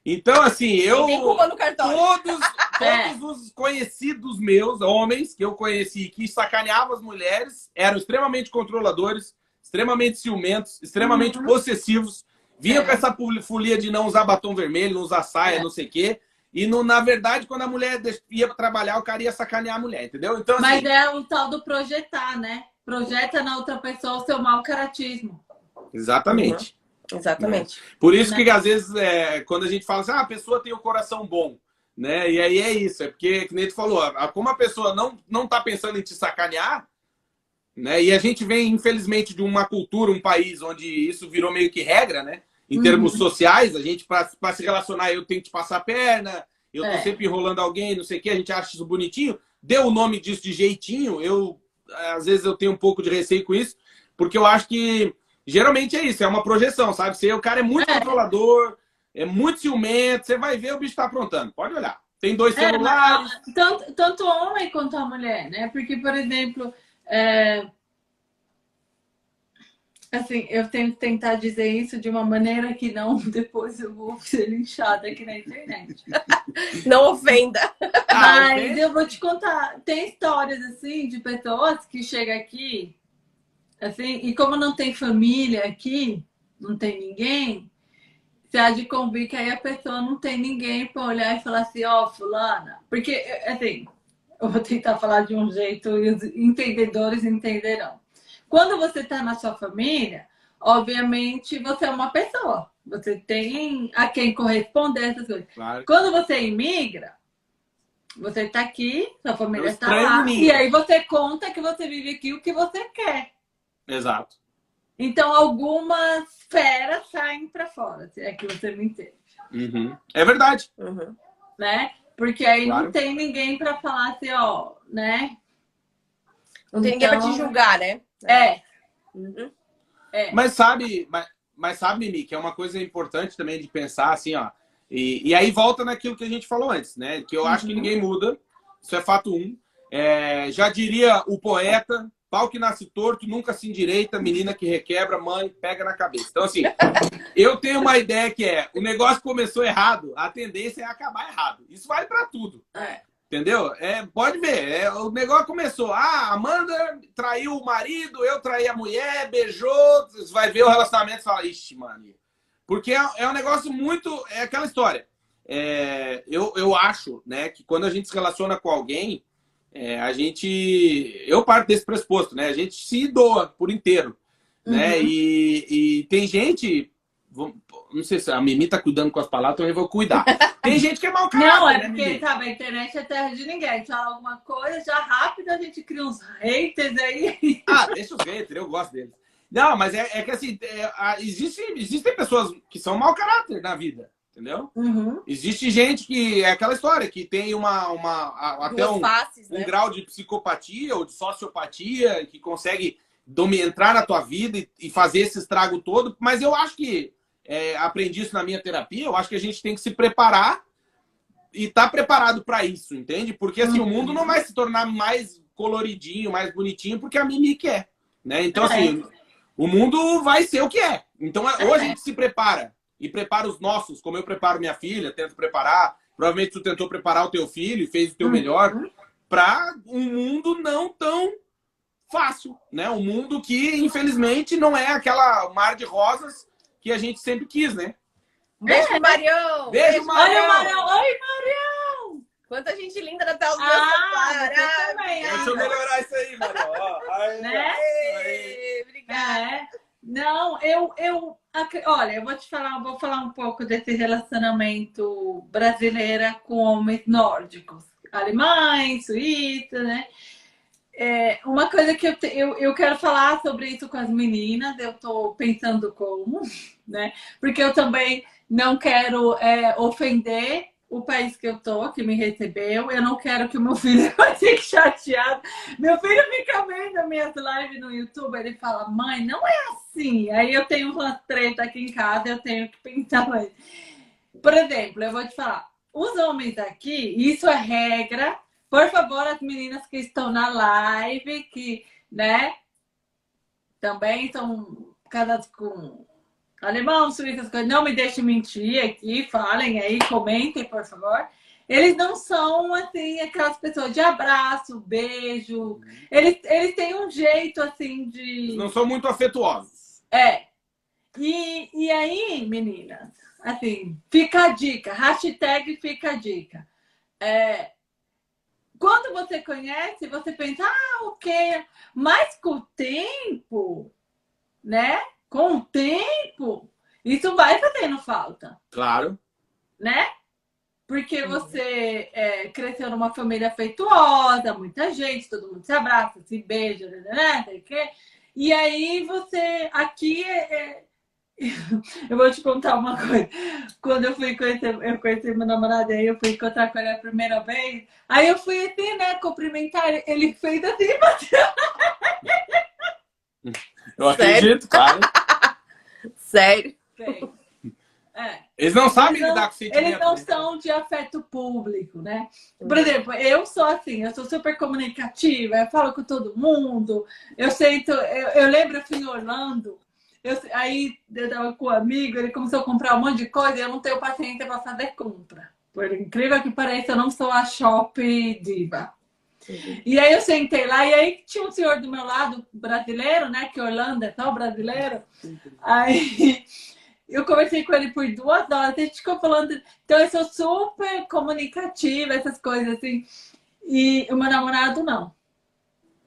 Então, assim, eu. Tem culpa no cartório. Todos, (laughs) É. todos os conhecidos meus, homens que eu conheci que sacaneavam as mulheres, eram extremamente controladores, extremamente ciumentos, extremamente Uhum. possessivos, vinham É. com essa folia de não usar batom vermelho, não usar saia, É. não sei o quê. E no- na verdade, quando a mulher ia trabalhar, o cara ia sacanear a mulher, entendeu? Então, assim, Mas é o tal do projetar, né? Projeta na outra pessoa o seu mau caratismo. exatamente. Exatamente. Por isso Né? que às vezes é, quando a gente fala assim, ah, a pessoa tem o coração bom, né? E aí é isso, é porque, que nem tu falou, como a pessoa não, não tá pensando em te sacanear, Né? E a gente vem, infelizmente, de uma cultura, um país onde isso virou meio que regra, né? Em termos Uhum. sociais, a gente, para se relacionar, eu tenho que te passar a perna, eu tô É. sempre enrolando alguém, não sei o quê, a gente acha isso bonitinho. Deu o nome disso de jeitinho, eu, às vezes, eu tenho um pouco de receio com isso, porque eu acho que, geralmente é isso, é uma projeção, sabe? Se o cara é muito É. controlador, é muito ciumento, você vai ver o bicho tá aprontando. Pode olhar. Tem dois É, celulares. tanto, tanto o homem quanto a mulher, né? Porque, por exemplo, é, assim, eu tenho que tentar dizer isso de uma maneira que não (laughs) depois eu vou ser linchada aqui na internet. (laughs) Não ofenda. Ah, Mas eu vou te contar, tem histórias assim de pessoas que chegam aqui, assim, e como não tem família aqui, não tem ninguém, você há de convir que aí a pessoa não tem ninguém para olhar e falar assim, ó, fulana. Porque, assim, eu vou tentar falar de um jeito e os entendedores entenderão. Quando você está na sua família, obviamente você é uma pessoa. Você tem a quem corresponder essas coisas. Claro. Quando você imigra, você está aqui, sua família está lá, mim. e aí você conta que você vive aqui o que você quer. Exato. Então, algumas feras saem para fora, se é que você me entende, Uhum. É verdade. Uhum. né? Porque aí Claro. não tem ninguém para falar assim, ó, né? Não tem ninguém pra te Então, julgar, né? É, Uhum. é. Mas sabe, mas, mas sabe, Mimi, que é uma coisa importante também de pensar assim, ó. E, e aí volta naquilo que a gente falou antes, né? Que eu acho que Uhum. ninguém muda. Isso é fato um. É, já diria o poeta, pau que nasce torto, nunca se endireita, menina que requebra, mãe, pega na cabeça. Então, assim, (laughs) eu tenho uma ideia que é, o negócio começou errado, a tendência é acabar errado. Isso vale pra tudo. É. Entendeu? É, pode ver. é, o negócio começou. Ah, Amanda traiu o marido, eu traí a mulher, beijou. Você vai ver o relacionamento e fala, ixi, mano. Porque é, é um negócio muito. É aquela história. É, eu, eu acho né, que quando a gente se relaciona com alguém, é, a gente. Eu parto desse pressuposto, né? A gente se doa por inteiro. Né? Uhum. E, e tem gente. Não sei se a Mimi tá cuidando com as palavras, então eu vou cuidar. Tem gente que é mau caráter, Não, é né, porque, Mimi? sabe, a internet é terra de ninguém. A gente fala alguma coisa, já rápido a gente cria uns haters aí. Ah, deixa os haters, eu gosto deles. Não, mas é, é que assim, é, a- existe, existem pessoas que são mau caráter na vida, entendeu? Uhum. Existe gente que é aquela história, que tem uma, uma a- até um, faces, um né? grau de psicopatia ou de sociopatia, que consegue entrar na tua vida e, e fazer esse estrago todo. Mas eu acho que, é, aprendi isso na minha terapia, eu acho que a gente tem que se preparar e estar preparado para isso, entende? Porque assim, o Uhum. mundo não vai se tornar mais coloridinho, mais bonitinho, porque a Mimi quer. Né? Então, É. assim, o mundo vai ser o que é. Então, ou a gente se prepara e prepara os nossos, como eu preparo minha filha, tento preparar. Provavelmente tu tentou preparar o teu filho e fez o teu Uhum. melhor para um mundo não tão fácil, né? Um mundo que, infelizmente, não é aquela mar de rosas que a gente sempre quis, né? Beijo Marião! Beijo, Olha Marião! Marião! Oi, Marião! Quanta gente linda na tela do meu Ah, celular! Ah, também, Deixa eu melhorar isso aí, Marião. Né? Obrigada. É. Não, eu, eu, olha, eu vou te falar, vou falar um pouco desse relacionamento brasileira com homens nórdicos, alemães, suíços, né? É, uma coisa que eu, te- eu, eu quero falar sobre isso com as meninas, eu tô pensando como, (laughs) né? Porque eu também não quero é, ofender o país que eu tô, que me recebeu, eu não quero que o meu (laughs) filho fique chateado. Meu filho fica vendo as minhas lives no YouTube, ele fala, mãe, não é assim. Aí eu tenho uma treta aqui em casa, eu tenho que pensar mais. Por exemplo, eu vou te falar, os homens aqui, isso é regra. Por favor, as meninas que estão na live, que, né, também são casadas com alemão, coisas, não me deixem mentir aqui, falem aí, comentem, por favor. Eles não são, assim, aquelas pessoas de abraço, beijo. Eles, eles têm um jeito, assim, de. Não são muito afetuosos. É. E, e aí, meninas, assim, fica a dica, hashtag fica a dica. É, quando você conhece, você pensa, ah, ok, mas com o tempo, né? Com o tempo, isso vai fazendo falta, Claro. né? porque você é, cresceu numa família afetuosa, muita gente, todo mundo se abraça, se beija, né? né, né e aí você aqui é, é... (laughs) eu vou te contar uma coisa. Quando eu fui conhecer, eu conheci meu namorado aí, eu fui encontrar com ele a primeira vez. Aí eu fui assim, né, cumprimentar, ele fez assim, (laughs) bateu. Eu acredito, cara. Sério? (laughs) É. Eles não sabem eles não, lidar com sentimento. Eles não são de afeto público, né? Por exemplo, eu sou assim, eu sou super comunicativa, eu falo com todo mundo, eu sinto, eu, eu lembro, eu fui em Orlando, eu, aí eu tava com um amigo, ele começou a comprar um monte de coisa e eu não tenho paciência para fazer compra. Por incrível que pareça, eu não sou a shop diva. Uhum. E aí eu sentei lá, e aí tinha um senhor do meu lado, brasileiro, né? Que Orlando é tão brasileiro. Uhum. Aí eu conversei com ele por duas horas, a gente ficou falando. Então, eu sou super comunicativa, essas coisas assim. E o meu namorado não.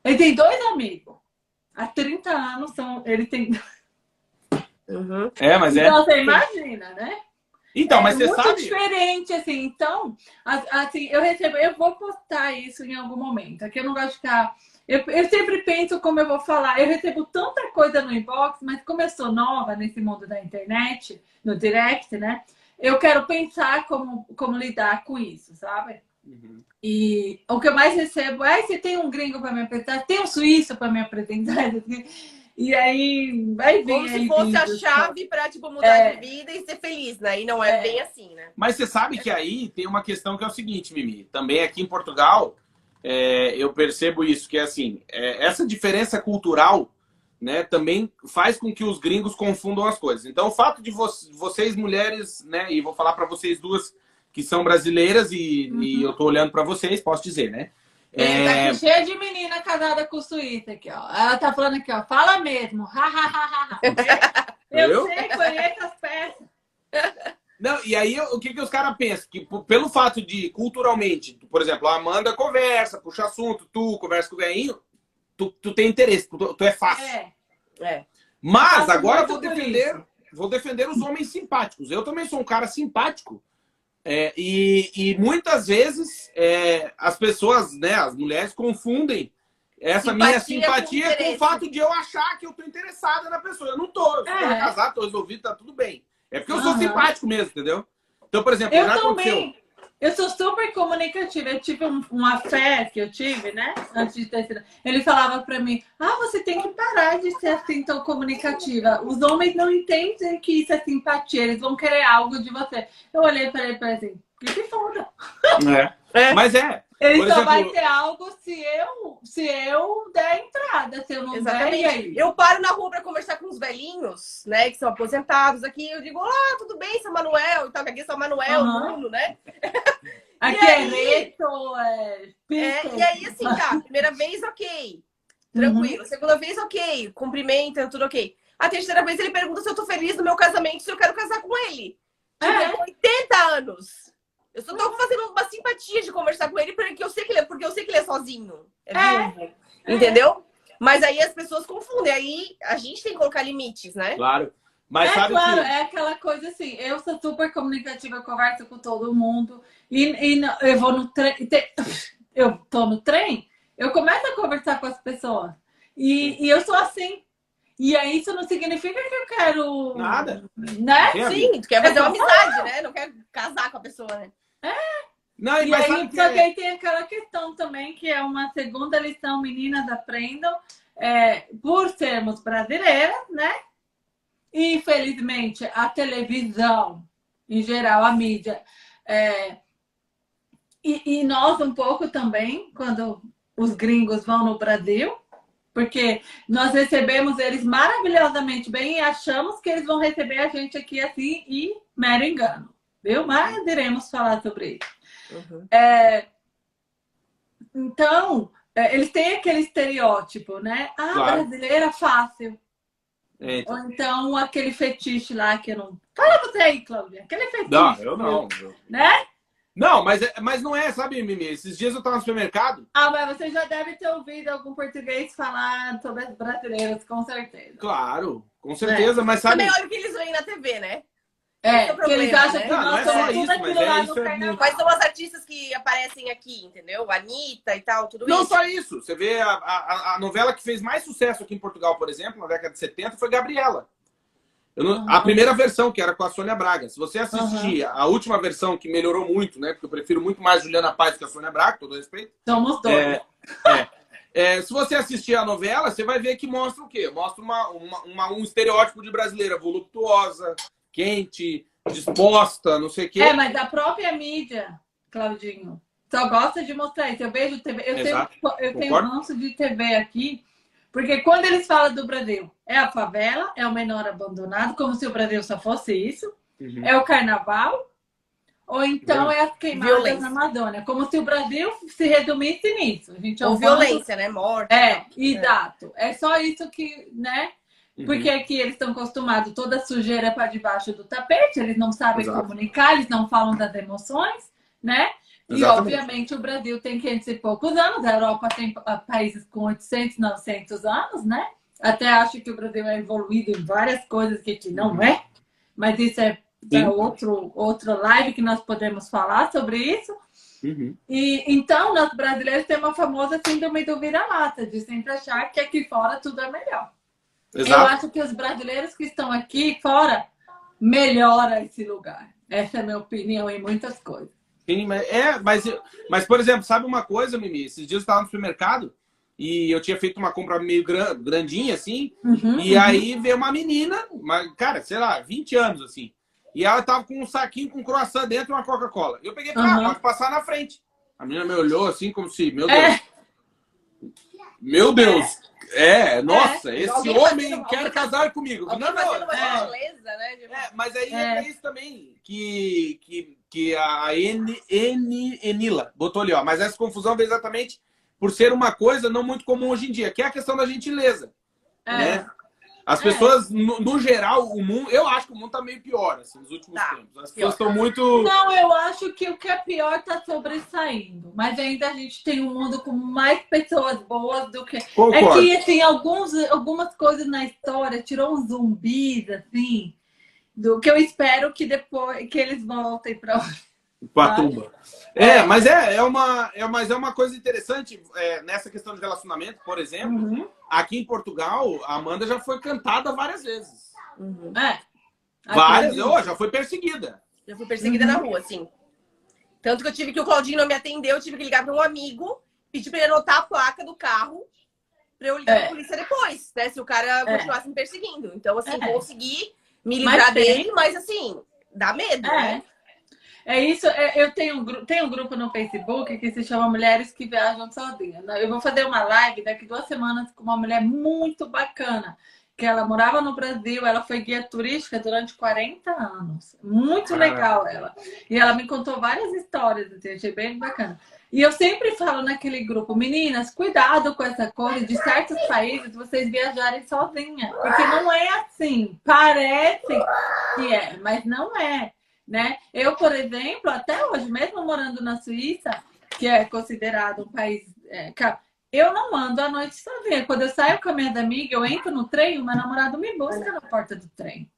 Ele tem dois amigos. Há 30 anos são. Ele tem. Uhum. É, mas é. Então, você imagina, né? Então, mas é você muito sabe. diferente, assim. Então, assim, eu recebo, eu vou postar isso em algum momento. Aqui eu não gosto de ficar eu, eu, sempre penso como eu vou falar. Eu recebo tanta coisa no inbox, mas como eu sou nova nesse mundo da internet, no direct, né? Eu quero pensar como, como lidar com isso, sabe? Uhum. E o que eu mais recebo é: você tem um gringo para me apresentar, tem um suíço para me apresentar. (laughs) E aí, vai vir. Como se fosse a chave para tipo, mudar é. de vida e ser feliz, né? E não é, é, bem assim, né? Mas você sabe que aí tem uma questão que é o seguinte, Mimi. Também aqui em Portugal, é, eu percebo isso, que é assim, é, essa diferença cultural né, também faz com que os gringos confundam as coisas. Então, o fato de vo vocês, mulheres, né, e vou falar para vocês duas que são brasileiras e, uhum. e eu tô olhando para vocês, posso dizer, né? É, tá é... Tá cheia de menina casada com o suíça aqui, ó. Ela tá falando aqui, ó. Fala mesmo. (laughs) eu, eu sei, conheço as peças. Não, e aí o que, que os caras pensam? Que pelo fato de, culturalmente, por exemplo, a Amanda conversa, puxa assunto, tu conversa com o velhinho, tu, tu tem interesse, tu, tu é fácil. É. é. Mas agora vou defender, vou defender os homens simpáticos. Eu também sou um cara simpático. É, e, e muitas vezes é, as pessoas, né, as mulheres confundem essa simpatia minha simpatia com, com, o fato de eu achar que eu tô interessada na pessoa. Eu não tô, eu tô é. casado, tô resolvido, tá tudo bem. É porque eu sou uhum. simpático mesmo, entendeu? Então, por exemplo, eu já também. aconteceu. Eu sou super comunicativa. Eu tive um, uma fé que eu tive, né? Antes de ter sido. Ele falava para mim: Ah, você tem que parar de ser assim tão comunicativa. Os homens não entendem que isso é simpatia, eles vão querer algo de você. Eu olhei para ele e falei assim: Que se foda. É. é. Mas é. Ele Por só exemplo... vai ter algo se eu, se eu der entrada, se eu não Exatamente. der. Aí? Eu paro na rua para conversar com os velhinhos, né, que são aposentados aqui. Eu digo, olá, tudo bem, São Manuel? E tal, que aqui é São Manuel, uhum. Bruno, né? (laughs) Aqui é Reto, é, é. E aí, assim, tá, primeira vez, ok. Tranquilo. Uhum. Segunda vez, ok. Cumprimenta, tudo ok. A terceira vez ele pergunta se eu tô feliz no meu casamento, se eu quero casar com ele. Tipo, é. 80 anos. Eu só tô fazendo uma simpatia de conversar com ele porque eu sei que ele é, porque eu sei que ele é sozinho. É, é. Entendeu? Mas aí as pessoas confundem. Aí a gente tem que colocar limites, né? Claro. Mas é sabe claro, que... é aquela coisa assim, eu sou super comunicativa, converso com todo mundo, e, e eu vou no trem, (laughs) eu tô no trem, eu começo a conversar com as pessoas. E, e eu sou assim. E aí isso não significa que eu quero. Nada. Né? Sim, tu quer fazer uma amizade, né? Não quer casar com a pessoa, né? É. Não, e, aí, que só que aí tem aquela questão também, que é uma segunda lição, meninas aprendam, é, por sermos brasileiras, né? Infelizmente, a televisão, em geral, a mídia, é, e, e nós um pouco também, quando os gringos vão no Brasil, porque nós recebemos eles maravilhosamente bem e achamos que eles vão receber a gente aqui assim e mero engano viu? Mas iremos falar sobre isso. Uhum. É, então, é, eles têm aquele estereótipo, né? Ah, claro. brasileira fácil. Eita. Ou então aquele fetiche lá que eu não. Fala você aí, Cláudia. Aquele fetiche. Não, eu não. Né? Não, mas, é, mas não é, sabe, Mimi? Esses dias eu tava no supermercado. Ah, mas você já deve ter ouvido algum português falar sobre as brasileiras, com certeza. Claro, com certeza, é. mas sabe. Também olha o que eles veem na TV, né? É, é o eles acham né? que Não, não nós é só somos isso, tudo mas aquilo é lá do é carnaval. Quais são as artistas que aparecem aqui, entendeu? A Anitta e tal, tudo Não isso. só isso. Você vê a, a, a novela que fez mais sucesso aqui em Portugal, por exemplo, na década de 70, foi Gabriela. Eu não- A Uhum. primeira versão, que era com a Sônia Braga. Se você assistir a última versão, que melhorou muito, né? Porque eu prefiro muito mais Juliana Paz que a Sônia Braga, com todo respeito. Somos dois. É, é. É, se você assistir a novela, você vai ver que mostra o quê? Mostra uma, uma- uma- um estereótipo de brasileira voluptuosa, quente, disposta, não sei o quê. É, mas a própria mídia, Claudinho, só gosta de mostrar isso. Eu vejo TV, eu tenho, Exato. tenho um ranço de TV aqui, porque quando eles falam do Brasil, é a favela, é o menor abandonado, como se o Brasil só fosse isso, Uhum. é o carnaval, ou então é as queimadas Violência. na Amazônia, como se o Brasil se resumisse nisso. A gente é Ou violência, né? Morte. É, exato. É só isso que, né? Uhum. Porque aqui eles estão acostumados, toda sujeira para debaixo do tapete, eles não sabem Exato. comunicar, eles não falam das emoções, né? E, Exatamente. obviamente, o Brasil tem 500 e poucos anos, a Europa tem ah, países com 800, 900 anos, né? Até acho que o Brasil é evoluído em várias coisas que aqui não é, mas isso é para outro, outro live que nós podemos falar sobre isso. Uhum. E então, nós brasileiros temos uma famosa síndrome do vira-lata, de sempre achar que aqui fora tudo é melhor. Eu Exato. acho que os brasileiros que estão aqui fora melhora esse lugar. Essa é a minha opinião em muitas coisas. Sim, mas, é, mas, mas, por exemplo, sabe uma coisa, Mimi? Esses dias eu estava no supermercado e eu tinha feito uma compra meio gran- grandinha, assim, Uhum, e uhum. aí veio uma menina, uma, cara, sei lá, 20 anos, assim, e ela tava com um saquinho com croissant dentro e uma Coca-Cola. Eu peguei falei, ah, Uhum. pode passar na frente. A menina me olhou assim, como se, meu É. Deus, meu Deus, é, nossa, esse Alguém homem fazendo- quer casar comigo. Não, não, uma é. gentileza, né? É, mas aí é. É. isso também que, que, que a Eni- Eni- Enila botou ali, ó. Mas essa confusão veio exatamente por ser uma coisa não muito comum hoje em dia, que é a questão da gentileza. É. Né? As É. pessoas, no, no geral, o mundo. Eu acho que o mundo tá meio pior, assim, nos últimos Tá, tempos. As pessoas estão muito. Não, eu acho que o que é pior está sobressaindo. Mas ainda a gente tem um mundo com mais pessoas boas do que. É Concordo. que, assim, alguns, algumas coisas na história tirou uns zumbis, assim, do que eu espero que depois que eles voltem para Pra tumba. É, mas é, é, uma, é, mas é uma coisa interessante é, nessa questão de relacionamento, por exemplo. Uhum. Aqui em Portugal, a Amanda já foi cantada várias vezes. uhum. É. Várias, oh, já foi perseguida. Eu fui perseguida Uhum. na rua, assim. Tanto que eu tive que o Claudinho não me atendeu, eu tive que ligar para um amigo, pedir para ele anotar a placa do carro para eu ligar É. pra polícia depois, né? Se o cara continuasse me perseguindo. Então, assim, É. consegui me Mas livrar tem. dele, mas assim, dá medo, É. né? É isso, é, eu tenho um, tenho um grupo no Facebook que se chama Mulheres que Viajam Sozinhas. Eu vou fazer uma live daqui duas semanas com uma mulher muito bacana, que ela morava no Brasil, ela foi guia turística durante 40 anos. Muito Caraca. legal ela. E ela me contou várias histórias, assim, achei bem bacana. E eu sempre falo naquele grupo, meninas, cuidado com essa coisa de certos países vocês viajarem sozinha. Porque não é assim. Parece que é, mas não é né? Eu, por exemplo, até hoje, mesmo morando na Suíça, que é considerado um país. é, eu não ando à noite sozinha. Quando eu saio com a minha amiga, eu entro no trem, o meu namorado me busca na porta do trem,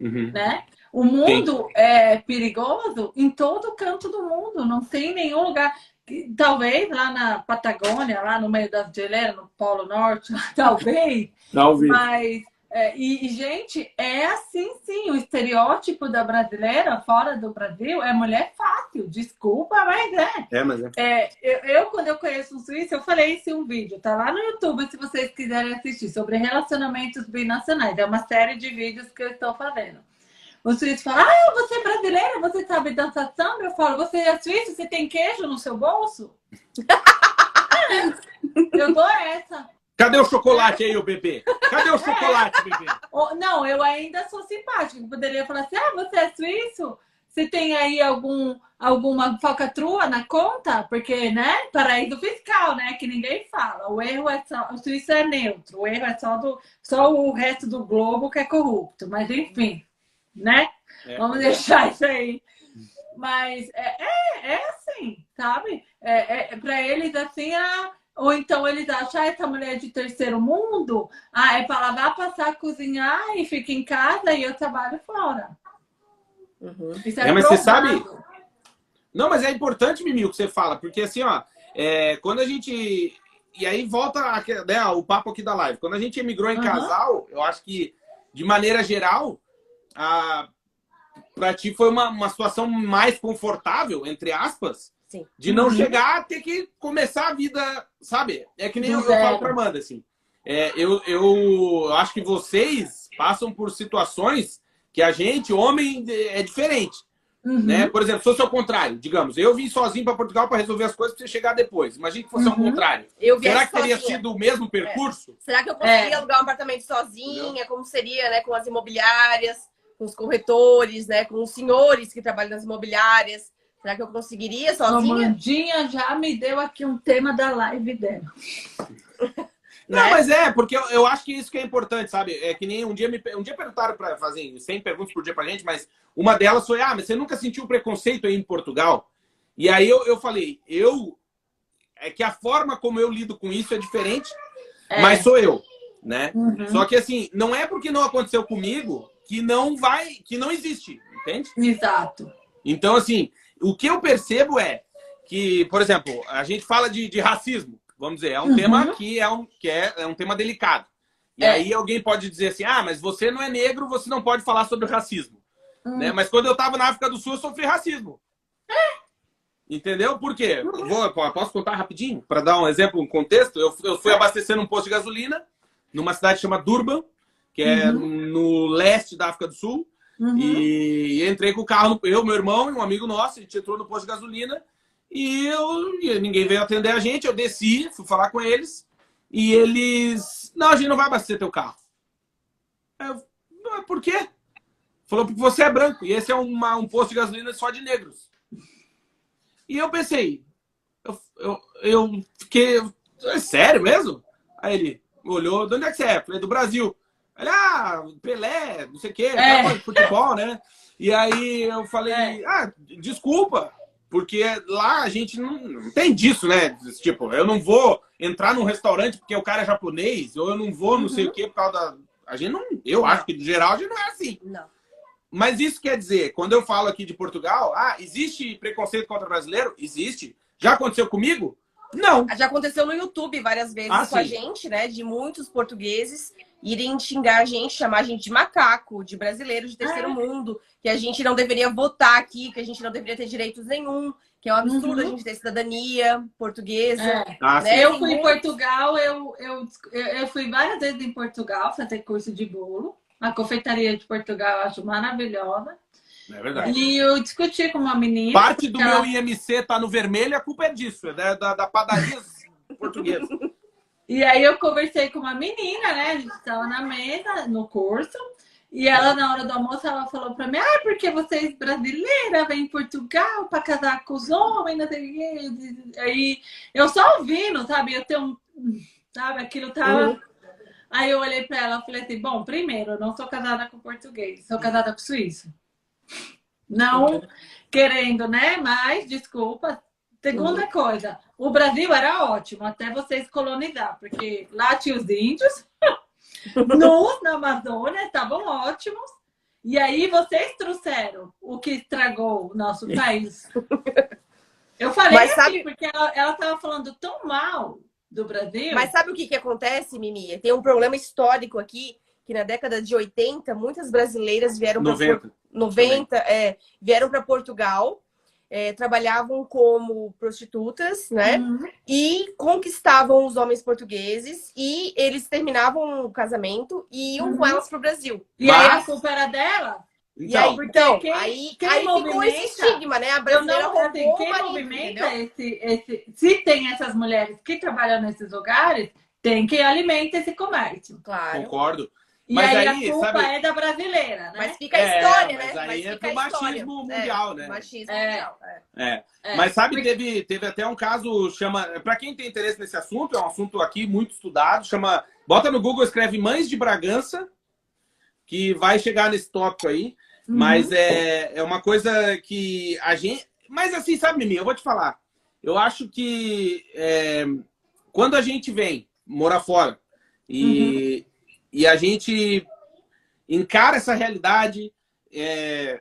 Uhum. né? O mundo é perigoso em todo canto do mundo, não tem nenhum lugar. que- Talvez lá na Patagônia, lá no meio das geleiras, no Polo Norte, (laughs) talvez, ouvido. mas, é, e, gente, é assim sim. O estereótipo da brasileira fora do Brasil é mulher fácil. Desculpa, mas é. É, mas é. É, eu, eu, quando eu conheço um suíço, eu falei isso em um vídeo. Tá lá no YouTube se vocês quiserem assistir sobre relacionamentos binacionais. É uma série de vídeos que eu estou fazendo. O suíço fala: Ah, você é brasileira? Você sabe dançar samba? Eu falo: Você é suíço? Você tem queijo no seu bolso? (laughs) eu dou essa. Cadê o chocolate aí, o bebê? Cadê o chocolate, bebê? (laughs) Não, eu ainda sou simpática. Eu poderia falar assim: ah, você é suíço? Você tem aí algum, alguma falcatrua na conta? Porque, né? Paraíso fiscal, né? Que ninguém fala. O erro é só. O suíço é neutro. O erro é só, do, só o resto do globo que é corrupto. Mas, enfim, né? É. Vamos deixar isso aí. Mas é, é, é assim, sabe? É, é, para eles, assim, ah, ou então eles acham, ah, essa mulher é de terceiro mundo, ah, é para lavar, passar, cozinhar e fica em casa e eu trabalho fora. Uhum. Isso é, é mas você sabe. Não, mas é importante, Mimi, o que você fala, porque assim, ó, é, quando a gente. E aí volta a, né, o papo aqui da live. Quando a gente emigrou em uhum. casal, eu acho que, de maneira geral, a, pra ti foi uma, uma situação mais confortável, entre aspas, Sim. de não uhum. chegar a ter que começar a vida, sabe? É que nem eu, eu, falo pra Amanda, assim. É, eu, eu acho que vocês passam por situações que a gente, homem, é diferente. Uhum. Né? Por exemplo, se fosse ao contrário, digamos, eu vim sozinho para Portugal para resolver as coisas para você chegar depois. Imagina que fosse uhum. ao contrário. Será que teria sozinha. sido o mesmo percurso? É. Será que eu conseguiria é. alugar um apartamento sozinha? Entendeu? Como seria, né? Com as imobiliárias, com os corretores, né? Com os senhores que trabalham nas imobiliárias. Será que eu conseguiria sozinha? A Mandinha já me deu aqui um tema da live dela. (laughs) Não, né? mas é, porque eu, eu, acho que isso que é importante, sabe? É que nem um dia me um dia perguntaram para fazer 100 perguntas por dia pra gente, mas uma delas foi: "Ah, mas você nunca sentiu preconceito aí em Portugal?" E aí eu, eu falei: "Eu é que a forma como eu lido com isso é diferente, é. mas sou eu, né? Uhum. Só que assim, não é porque não aconteceu comigo que não vai, que não existe, entende? Exato. Então assim, o que eu percebo é que, por exemplo, a gente fala de, de racismo vamos dizer, é um uhum. tema que, é um, que é, é um tema delicado. E é. aí alguém pode dizer assim, ah, mas você não é negro, você não pode falar sobre racismo. Uhum. Né? Mas quando eu estava na África do Sul, eu sofri racismo. Entendeu? Por quê? Vou, posso contar rapidinho? Para dar um exemplo, um contexto. Eu, eu fui abastecer num posto de gasolina, numa cidade chamada Durban, que é uhum. no leste da África do Sul. Uhum. E, entrei com o carro, eu, meu irmão e um amigo nosso, a gente entrou no posto de gasolina e, eu, e ninguém veio atender a gente. Eu desci, fui falar com eles. E eles. Não, a gente não vai abastecer teu carro. Eu, por quê? Falou, porque você é branco. E esse é uma, um posto de gasolina só de negros. E eu pensei, eu, eu, eu fiquei. É sério mesmo? Aí ele olhou, de onde é que você é? Falei, do Brasil. Ele, ah, Pelé, não sei o quê, é. futebol, né? E aí eu falei, é. ah, desculpa, porque lá a gente não, não, tem disso, né? Tipo, eu não vou entrar num restaurante porque o cara é japonês, ou eu não vou não uhum. sei o quê por causa da. A gente não. Eu não. acho que, no geral, a gente não é assim. Não. Mas isso quer dizer, quando eu falo aqui de Portugal, ah, existe preconceito contra brasileiro? Existe. Já aconteceu comigo? Não. Já aconteceu no YouTube várias vezes ah, com sim. a gente, né? De muitos portugueses irem xingar a gente, chamar a gente de macaco, de brasileiro de terceiro ah. mundo, que a gente não deveria votar aqui, que a gente não deveria ter direitos nenhum, que é um absurdo uhum. a gente ter cidadania portuguesa. É. Ah, né? Eu fui em Portugal, eu, eu, eu fui várias vezes em Portugal fazer curso de bolo. A confeitaria de Portugal eu acho maravilhosa. É verdade. E eu discuti com uma menina. Parte do ela... meu IMC tá no vermelho, a culpa é disso, é da, da, da padaria (laughs) portuguesa. E aí eu conversei com uma menina, né? A gente estava na mesa, no curso. E ela, na hora do almoço, ela falou para mim: Ah, porque vocês brasileiras vêm em Portugal para casar com os homens, não sei o quê. Aí eu só ouvindo, sabe? Eu tenho. Sabe? Aquilo tava. Uhum. Aí eu olhei para ela e falei assim: Bom, primeiro, eu não sou casada com português, sou casada com suíço. Não querendo, né? Mas, desculpa, Segunda uhum. coisa, o Brasil era ótimo até vocês colonizar, porque lá tinha os índios, (laughs) nus na Amazônia, estavam ótimos. E aí vocês trouxeram o que estragou o nosso (laughs) país. Eu falei Mas assim, sabe... porque ela estava falando tão mal do Brasil. Mas sabe o que, que acontece, Mimi? Tem um problema histórico aqui, que na década de 80, muitas brasileiras vieram para 90, 90 é, vieram para Portugal é, trabalhavam como prostitutas, né? Uhum. E conquistavam os homens portugueses e eles terminavam o casamento e iam uhum. com elas para o Brasil. E Mas... aí a culpa era dela? Então, e aí, então, quem, aí, quem aí ficou esse estigma, né? A brasileira não, assim, quem marido, movimenta esse, esse... Se tem essas mulheres que trabalham nesses lugares, tem que alimentar esse comércio. Claro. Concordo. E mas aí, aí, a culpa sabe... é da brasileira, né? Mas fica a é, história, né? Mas aí mas é pro machismo mundial, é, né? Machismo é. mundial. É. é. Mas sabe, teve, teve até um caso, chama. Para quem tem interesse nesse assunto, é um assunto aqui muito estudado, chama. Bota no Google, escreve Mães de Bragança, que vai chegar nesse tópico aí. Uhum. Mas é, é uma coisa que a gente. Mas assim, sabe, Mimi, eu vou te falar. Eu acho que é, quando a gente vem morar fora e. Uhum e a gente encara essa realidade, é,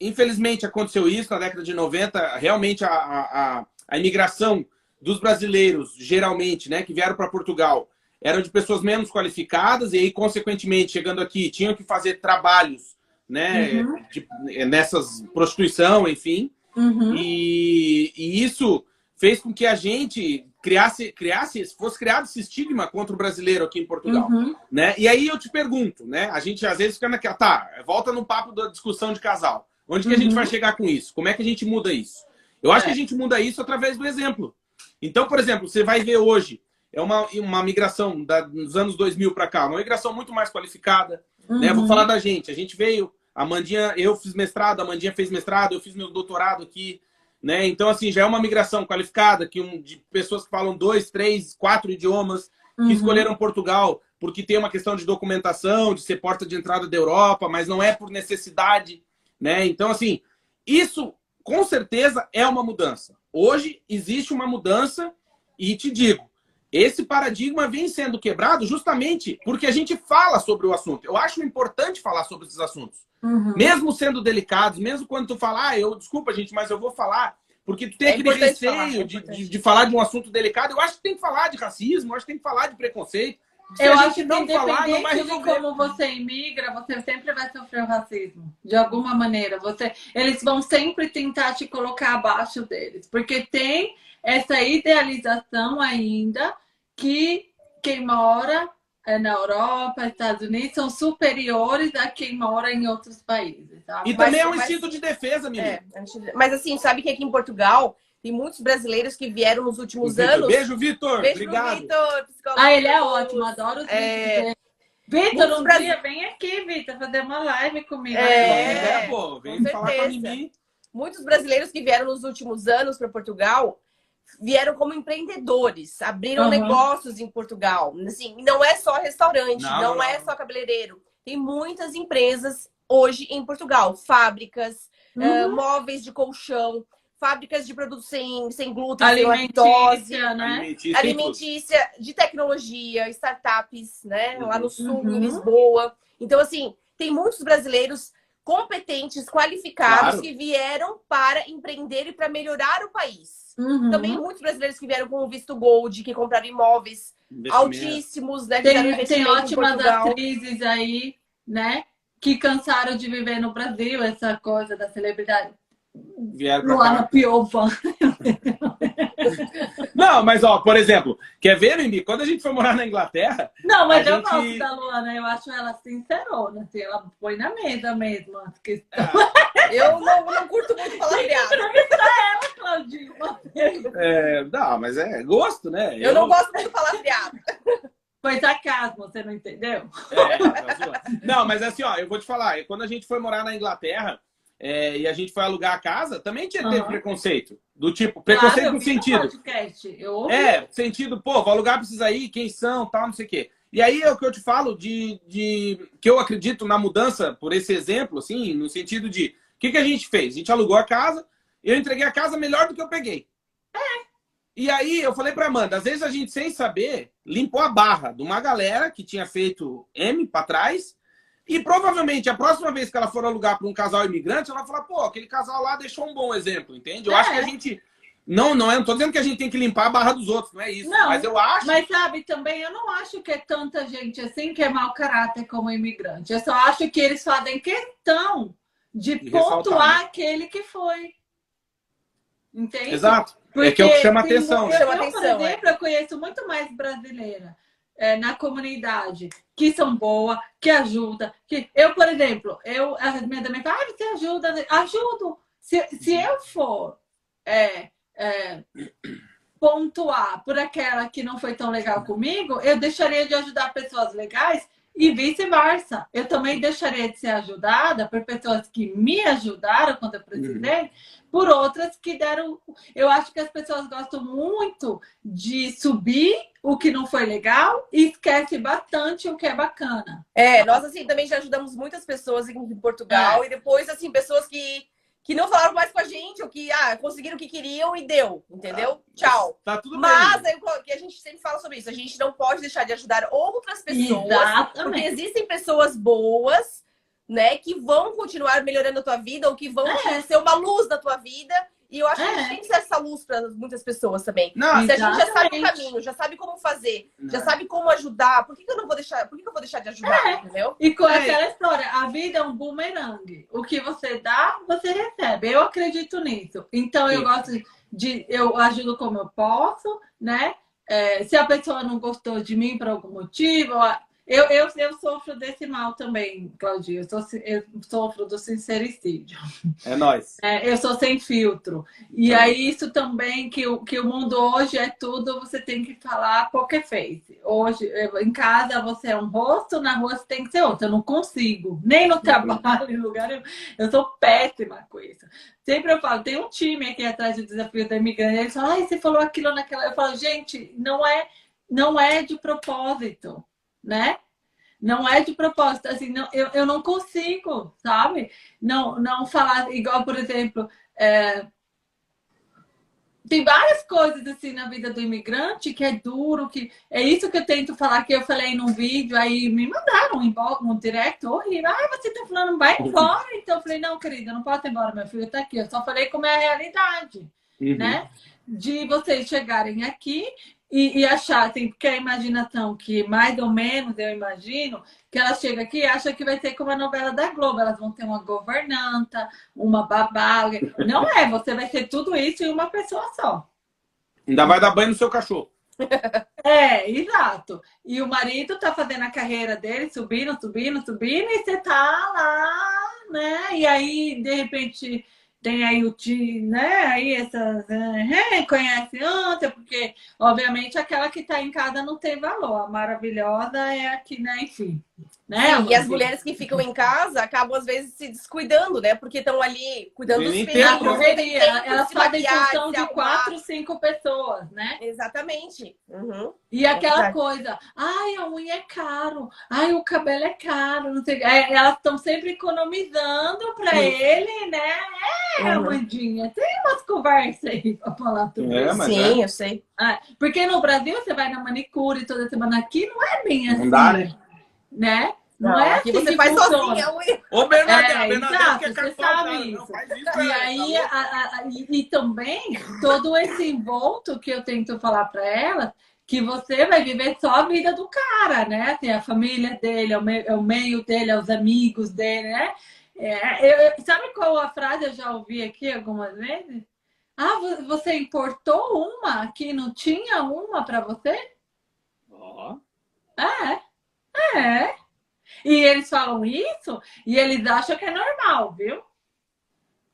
infelizmente aconteceu isso na década de 90. Realmente a, a, a imigração dos brasileiros, geralmente, né, que vieram para Portugal, eram de pessoas menos qualificadas e aí, consequentemente, chegando aqui, tinham que fazer trabalhos, né, uhum. de, nessas prostituição, enfim. Uhum. E, e, isso fez com que a gente criasse, criasse, fosse criado esse estigma contra o brasileiro aqui em Portugal, uhum. né? E aí eu te pergunto, né? A gente às vezes fica naquela, tá, volta no papo da discussão de casal. Onde que a gente uhum. vai chegar com isso? Como é que a gente muda isso? Eu acho é. que a gente muda isso através do exemplo. Então, por exemplo, você vai ver hoje é uma, uma migração da, dos anos 2000 para cá, uma migração muito mais qualificada. Uhum. Né? Vou falar da gente. A gente veio, a Mandinha, eu fiz mestrado, a Mandinha fez mestrado, eu fiz meu doutorado aqui. Né? Então, assim, já é uma migração qualificada, que um, de pessoas que falam dois, três, quatro idiomas, que uhum. escolheram Portugal porque tem uma questão de documentação, de ser porta de entrada da Europa, mas não é por necessidade. Né? Então, assim, isso com certeza é uma mudança. Hoje existe uma mudança e te digo, esse paradigma vem sendo quebrado justamente porque a gente fala sobre o assunto. Eu acho importante falar sobre esses assuntos. Uhum. Mesmo sendo delicados, mesmo quando tu falar, ah, eu desculpa, gente, mas eu vou falar. Porque tu tem é aquele receio falar, é de, de, de, falar de um assunto delicado. Eu acho que tem que falar de racismo, eu acho que tem que falar de preconceito. Se eu acho que não falar, não vai resolver. de como você imigra, você sempre vai sofrer o racismo. De alguma maneira. Você, eles vão sempre tentar te colocar abaixo deles. Porque tem essa idealização ainda que quem mora na Europa, Estados Unidos, são superiores a quem mora em outros países. Sabe? E também é um instinto de defesa, menina. É, mas assim, sabe que aqui em Portugal tem muitos brasileiros que vieram nos últimos Vitor. anos. Beijo, Vitor. Beijo Obrigado. Vitor. Ah, ele é ótimo, adoro os é... Vitor, um dia vem aqui, Vitor, fazer uma live comigo. É, é pô, vem falar com a Mimi. Muitos brasileiros que vieram nos últimos anos para Portugal vieram como empreendedores, abriram uhum. negócios em Portugal. Assim, não é só restaurante, não, não, não, é só cabeleireiro. Tem muitas empresas hoje em Portugal, fábricas, uhum. uh, móveis de colchão, fábricas de produtos sem, sem glúten, alimentícia, né? alimentícia, alimentícia, de tecnologia, startups, né? Lá no sul, uhum. em Lisboa. Então, assim, tem muitos brasileiros competentes, qualificados, claro. que vieram para empreender e para melhorar o país. Uhum. Também muitos brasileiros que vieram com o visto gold, que compraram imóveis altíssimos, né? Tem, tem ótimas atrizes aí, né? Que cansaram de viver no Brasil, essa coisa da celebridade. Vieram pra Luana Piova. (laughs) Não, mas ó, por exemplo, quer ver, Mimi? Quando a gente foi morar na Inglaterra. Não, mas eu gente... gosto da Luana, eu acho ela sincerona, assim, ela põe na mesa mesmo as questões. É. Eu não, não curto muito falar piada. ela, Claudinho. É, não, mas é gosto, né? Eu, eu não gosto muito de falar piada. Foi sarcasmo, você não entendeu? É, não, mas assim, ó, eu vou te falar, quando a gente foi morar na Inglaterra, é, e a gente foi alugar a casa, também tinha uhum. preconceito. Do tipo, preconceito claro, no sentido. Eu é, sentido, pô, vou alugar, precisa ir, quem são, tal, não sei o quê. E aí é o que eu te falo de, de que eu acredito na mudança por esse exemplo, assim, no sentido de o que, que a gente fez? A gente alugou a casa, eu entreguei a casa melhor do que eu peguei. É. E aí eu falei pra Amanda, às vezes a gente, sem saber, limpou a barra de uma galera que tinha feito M para trás e provavelmente a próxima vez que ela for alugar para um casal imigrante, ela vai falar, pô, aquele casal lá deixou um bom exemplo, entende? Eu é. acho que a gente. Não, não é, não tô dizendo que a gente tem que limpar a barra dos outros, não é isso. Não, mas eu acho. Mas sabe, também eu não acho que é tanta gente assim que é mau caráter como imigrante. Eu só acho que eles fazem questão de, de pontuar né? aquele que foi. Entende? Exato. Porque é que é o que chama atenção. Eu, eu, por exemplo, é. eu conheço muito mais brasileira é, na comunidade que são boas, que ajudam. Que... Eu, por exemplo, eu, a minha mãe fala, ah, você ajuda, ajudo. Se, se eu for é, é, pontuar por aquela que não foi tão legal comigo, eu deixaria de ajudar pessoas legais e vice-versa. Eu também deixaria de ser ajudada por pessoas que me ajudaram quando eu precisei, uhum por outras que deram. Eu acho que as pessoas gostam muito de subir o que não foi legal e esquece bastante o que é bacana. É, nós assim também já ajudamos muitas pessoas em Portugal é. e depois assim pessoas que que não falaram mais com a gente, ou que ah, conseguiram o que queriam e deu, entendeu? Ah, Tchau. Tá tudo Mas bem. Mas que a gente sempre fala sobre isso, a gente não pode deixar de ajudar outras pessoas, Exatamente. porque existem pessoas boas né, que vão continuar melhorando a tua vida ou que vão É. ser uma luz na tua vida. E eu acho que a É. gente tem que ser essa luz para muitas pessoas também. Não, Se a gente já sabe o caminho, já sabe como fazer, já Não. sabe como ajudar, por que, que eu não vou deixar, por que, que eu vou deixar de ajudar, É. entendeu? E com É. aquela história, a vida é um bumerangue. O que você dá, você recebe. Eu acredito nisso. Então eu gosto de. Eu ajudo como eu posso, né? É, se a pessoa não gostou de mim por algum motivo. Eu, eu, eu sofro desse mal também, Claudia. Eu, sou- eu sofro do sincericídio. É nóis. É, eu sou sem filtro. E Tá. aí, isso também, que, o- que o mundo hoje é tudo, você tem que falar poker face. Hoje, eu- em casa, você é um rosto, na rua você tem que ser outro. Eu não consigo. Nem no trabalho, (laughs) em lugar. Eu, eu sou péssima com isso. Sempre eu falo, tem um time aqui atrás do desafio da imigrante. Eles falam, ai, você falou aquilo naquela. Eu falo, gente, não é, não é de propósito, né? Não é de propósito, assim, não, eu, eu não consigo, sabe? Não, não falar igual, por exemplo, é, tem várias coisas assim na vida do imigrante que é duro, que é isso que eu tento falar, que eu falei num vídeo, aí me mandaram um, inbox, um direct horrível. Ah, você tá falando, vai embora. Então eu falei, não, querida, não pode ir embora, meu filho tá aqui. Eu só falei como é a realidade Uhum. né? De vocês chegarem aqui e, e acharem, porque a imaginação que mais ou menos eu imagino, que ela chega aqui e acha que vai ser como a novela da Globo, elas vão ter uma governanta, uma babá. Não é, você vai ter tudo isso em uma pessoa só. Ainda vai dar banho no seu cachorro. (laughs) É, exato. E o marido tá fazendo a carreira dele, subindo, subindo, subindo, e você tá lá, né? E aí, de repente, tem aí o tio, né? Aí essas. é, conhece ontem, porque, obviamente, aquela que tá em casa não tem valor. A maravilhosa é a que, né? Enfim. Né, Sim, e as mulheres que ficam em casa acabam, às vezes, se descuidando, né? Porque estão ali cuidando dos filhos. Na correria, elas fazem função de quatro, cinco pessoas, né? Exatamente. Uhum. E aquela coisa, ai, a unha é caro, ai, o cabelo é caro, não sei. É, elas estão sempre economizando para ele, né? É, Uhum. Amandinha, tem umas conversas aí para falar tudo É, Sim, eu sei. Ah, porque no Brasil você vai na manicure toda semana, aqui não é bem assim. Não dá, né? Né? Não, Não, é assim você que faz funciona. sozinha. Ô, Bernadette, É, Bernadette exato, quer você sabe isso. Isso, E cara, aí, tá a- a- e, e também, todo esse envolto que eu tento falar para ela, que você vai viver só a vida do cara, né? Tem a família dele, é o meio, é o meio dele, é os amigos dele, né? É, eu- sabe qual a frase eu já ouvi aqui algumas vezes? Ah, vo- você importou uma que não tinha uma para você? Ó. É, é. E eles falam isso e eles acham que é normal, viu?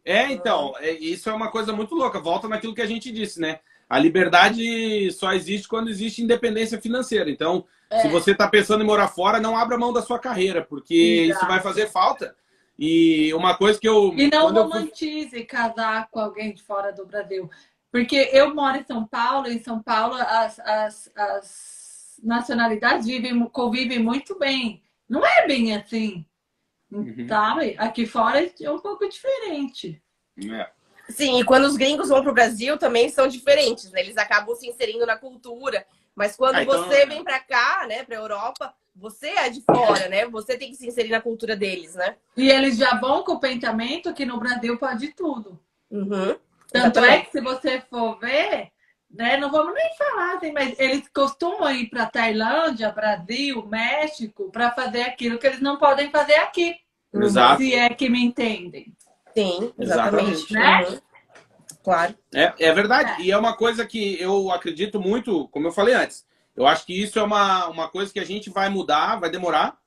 É, então, é- isso é uma coisa muito louca. Volta naquilo que a gente disse, né? A liberdade só existe quando existe independência financeira. Então, É. se você está pensando em morar fora, não abra mão da sua carreira, porque Exato. isso vai fazer falta. E uma coisa que eu. E não quando eu romantize casar com alguém de fora do Brasil. Porque eu moro em São Paulo, e em São Paulo as, as, as nacionalidades vivem, convivem muito bem. Não é bem assim, Uhum. sabe? Aqui fora é um pouco diferente. É. Sim, e quando os gringos vão pro Brasil também são diferentes, né? Eles acabam se inserindo na cultura. Mas quando Ah, então- você vem pra cá, né, pra Europa, você é de fora, né? Você tem que se inserir na cultura deles, né? E eles já vão com o pensamento que no Brasil pode tudo. Uhum. Tanto é Exatamente. que se você for ver, né, não vamos nem falar, assim, mas eles costumam ir para Tailândia, Brasil, México, para fazer aquilo que eles não podem fazer aqui. Exato. Se é que me entendem. Sim, Exatamente. exatamente. Né? Uhum. Claro. É, é verdade. É. E é uma coisa que eu acredito muito, como eu falei antes. Eu acho que isso é uma, uma coisa que a gente vai mudar, vai demorar,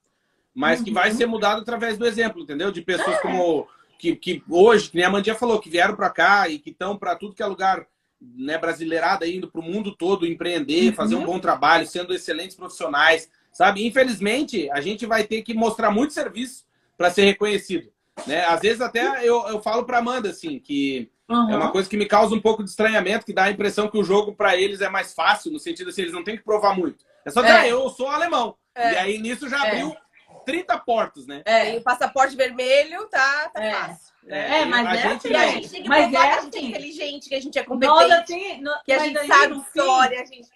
mas que Uhum. vai ser mudado através do exemplo, entendeu? De pessoas como. Que, que hoje, que nem a Mandinha falou, que vieram para cá e que estão para tudo que é lugar né, brasileirada, indo para o mundo todo empreender, Uhum. fazer um bom trabalho, sendo excelentes profissionais, sabe? Infelizmente, a gente vai ter que mostrar muito serviço para ser reconhecido. Né? Às vezes até eu, eu falo para Amanda assim que Uhum. é uma coisa que me causa um pouco de estranhamento, que dá a impressão que o jogo para eles é mais fácil, no sentido assim, eles não têm que provar muito. É só dizer, É. ah, eu sou alemão. É. E aí nisso já É. abriu 30 portas, né? Tem o passaporte vermelho, tá, tá É. fácil. Né? É, mas a é gente, E a assim, gente tem que Mas provar é que a gente é assim. inteligente, que a gente é competente, assim, no- que a gente sabe no fim, história, a gente...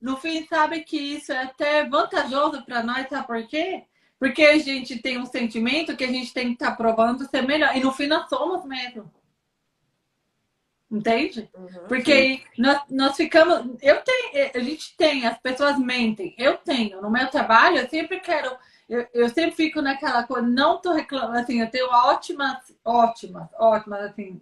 No fim, sabe que isso é até vantajoso para nós, sabe por quê? Porque a gente tem um sentimento que a gente tem que estar tá provando ser melhor. E no fim nós somos mesmo. Entende? Uhum, Porque nós, nós ficamos. Eu tenho, a gente tem, as pessoas mentem. Eu tenho. No meu trabalho, eu sempre quero. Eu, eu sempre fico naquela coisa, não tô reclamando, assim, eu tenho ótimas, ótimas, ótimas, assim,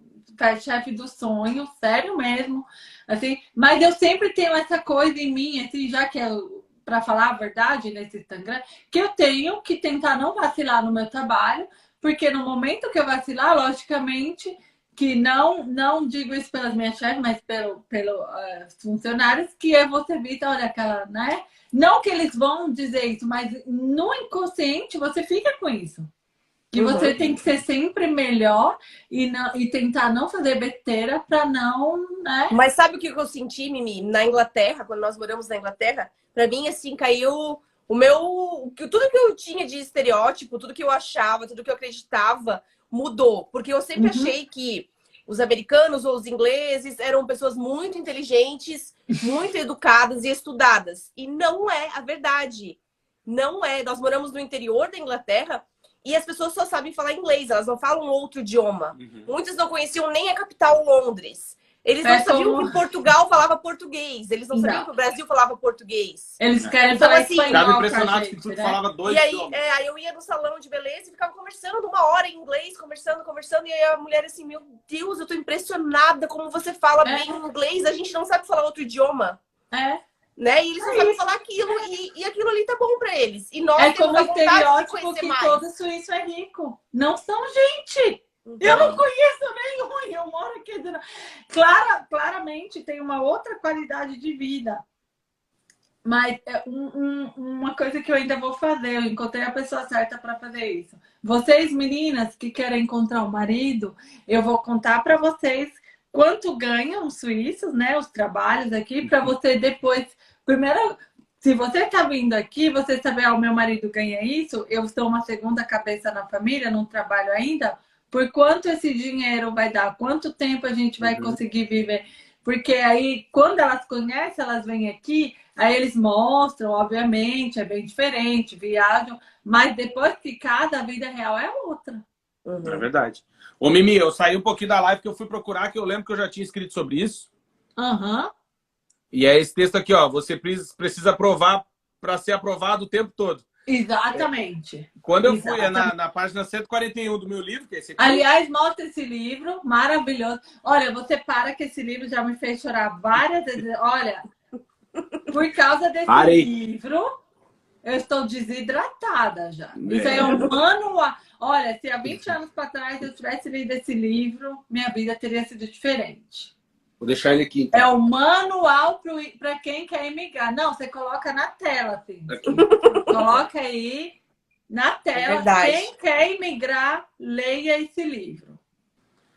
chefe do sonho, sério mesmo, assim, mas eu sempre tenho essa coisa em mim, assim, já que eu, para falar a verdade nesse Instagram, que eu tenho que tentar não vacilar no meu trabalho, porque no momento que eu vacilar, logicamente, que não não digo isso pelas minhas chefes, mas pelo, pelos uh, funcionários, que é você vista, olha aquela, né? Não que eles vão dizer isso, mas no inconsciente você fica com isso. Que uhum. você tem que ser sempre melhor e, não, e tentar não fazer besteira para não, né? Mas sabe o que eu senti, Mimi? Na Inglaterra, quando nós moramos na Inglaterra, para mim, assim, caiu o meu. Tudo que eu tinha de estereótipo, tudo que eu achava, tudo que eu acreditava, mudou. Porque eu sempre uhum. achei que os americanos ou os ingleses eram pessoas muito inteligentes, muito educadas e estudadas. E não é a verdade. Não é. Nós moramos no interior da Inglaterra e as pessoas só sabem falar inglês, elas não falam outro idioma. Uhum. Muitas não conheciam nem a capital Londres. Eles não é sabiam como... que Portugal falava português. Eles não, não, sabiam que o Brasil falava português. Eles querem então, falar assim, espanhol impressionado que tudo né? falava dois E aí, é, aí eu ia no salão de beleza e ficava conversando uma hora em inglês, conversando, conversando. E aí a mulher assim, meu Deus, eu tô impressionada como você fala é. bem inglês. A gente não sabe falar outro idioma. É. Né? E eles não é sabem falar aquilo. E, e aquilo ali tá bom pra eles. E nós é como o estereótipo que mais. todo suíço é rico. Não são gente. Eu não conheço nenhum, eu moro aqui. Clara, claramente tem uma outra qualidade de vida. Mas é um, um, uma coisa que eu ainda vou fazer, eu encontrei a pessoa certa para fazer isso. Vocês, meninas que querem encontrar um marido, eu vou contar para vocês quanto ganham os suíços, né? Os trabalhos aqui, para você depois. Primeiro, se você está vindo aqui, você sabe, ah, o meu marido ganha isso, eu sou uma segunda cabeça na família, não trabalho ainda por quanto esse dinheiro vai dar, quanto tempo a gente vai uhum. conseguir viver. Porque aí, quando elas conhecem, elas vêm aqui, aí eles mostram, obviamente, é bem diferente, viajam, mas depois que cada a vida real é outra. Uhum. É verdade. Ô, Mimi, eu saí um pouquinho da live que eu fui procurar, que eu lembro que eu já tinha escrito sobre isso. Uhum. E é esse texto aqui, ó. Você precisa provar para ser aprovado o tempo todo. Exatamente. Quando eu Exatamente. fui na, na página 141 do meu livro, que é esse aqui. Aliás, mostra esse livro, maravilhoso. Olha, você para que esse livro já me fez chorar várias vezes. Olha, por causa desse Parei. livro, eu estou desidratada já. É. Isso aí é um manual. Olha, se há 20 anos para trás eu tivesse lido esse livro, minha vida teria sido diferente. Vou deixar ele aqui. Então. É o manual para quem quer imigrar. Não, você coloca na tela, assim. (laughs) coloca aí na tela. É quem quer imigrar, leia esse livro.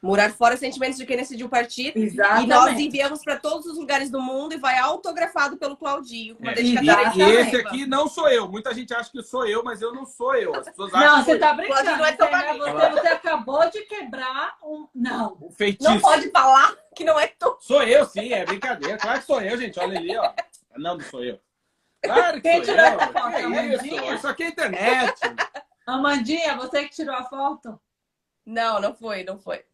Morar fora sentimentos de quem decidiu partir. Exatamente. E nós enviamos para todos os lugares do mundo e vai autografado pelo Claudinho. É. E, e esse aqui não sou eu. Muita gente acha que sou eu, mas eu não sou eu. As pessoas acham não, você tá brincando. Não é você, você, acabou de quebrar um. Não. Um feitiço. Não pode falar que não é tu. Sou eu, sim, é brincadeira. Claro que sou eu, gente. Olha ali, ó. Não, não sou eu. Claro que Quem sou tirou eu. Essa foto? Que isso? Isso aqui é internet. Amandinha, você que tirou a foto? Não, não foi, não foi.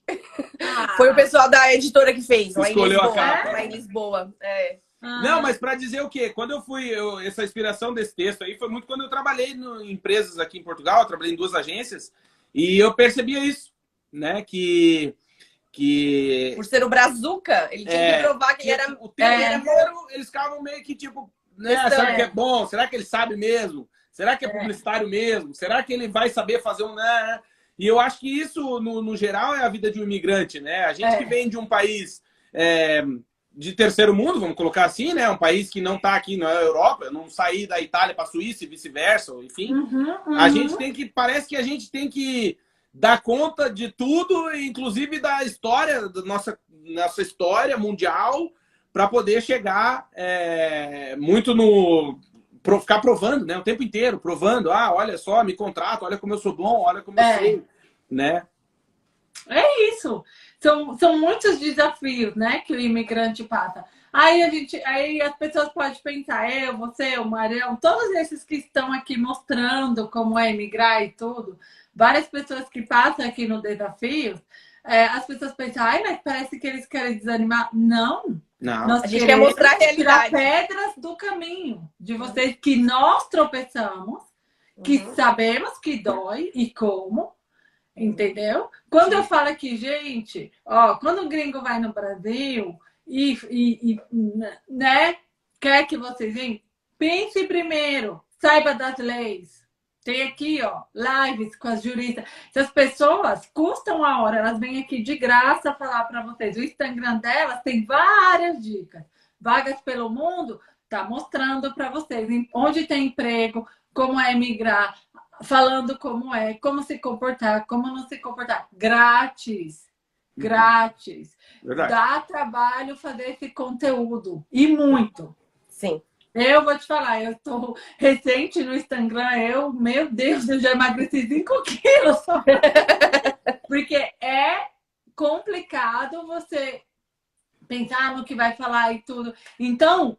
Ah. Foi o pessoal da editora que fez, lá em Lisboa. A capa. Lá em Lisboa. É. Ah. Não, mas para dizer o quê? Quando eu fui, eu, essa inspiração desse texto aí foi muito quando eu trabalhei no, em empresas aqui em Portugal, eu trabalhei em duas agências, e eu percebia isso, né? Que. que... Por ser o Brazuca, ele tinha é, que provar que, que, ele era. O tempo é. inteiro eles ficavam meio que tipo, né? Será que é bom? Será que ele sabe mesmo? Será que é, é. publicitário mesmo? Será que ele vai saber fazer um. Né? E eu acho que isso, no, no geral, é a vida de um imigrante, né? A gente é. que vem de um país é, de terceiro mundo, vamos colocar assim, né? Um país que não está aqui na Europa, não sair da Itália para a Suíça e vice-versa, enfim. Uhum, uhum. A gente tem que, parece que a gente tem que dar conta de tudo, inclusive da história, da nossa, nossa história mundial, para poder chegar é, muito no ficar provando, né? O tempo inteiro, provando. Ah, olha só, me contrato, olha como eu sou bom, olha como é. eu sei, né? É isso. São, são muitos desafios, né, que o imigrante passa. Aí a gente, aí as pessoas podem pensar, eu, você, o Marião, todos esses que estão aqui mostrando como é migrar e tudo, várias pessoas que passam aqui no desafio, é, as pessoas pensam, ai, mas parece que eles querem desanimar. Não. Não. Nós A gente quer mostrar a realidade. pedras do caminho de vocês que nós tropeçamos, que Uhum. sabemos que dói e como, entendeu? Quando eu falo aqui, gente, ó, quando o gringo vai no Brasil e, e, e, né, quer que vocês venham, pense primeiro, saiba das leis. Tem aqui, ó, lives com as juristas. Essas pessoas custam a hora, elas vêm aqui de graça falar para vocês. O Instagram delas tem várias dicas. Vagas pelo mundo tá mostrando para vocês em- onde tem emprego, como é migrar, falando como é, como se comportar, como não se comportar. Grátis. Grátis. Verdade. Dá trabalho fazer esse conteúdo. E muito. Sim. Eu vou te falar, eu tô recente no Instagram, eu, meu Deus, eu já emagreci 5 quilos só. (laughs) Porque é complicado você pensar no que vai falar e tudo. Então,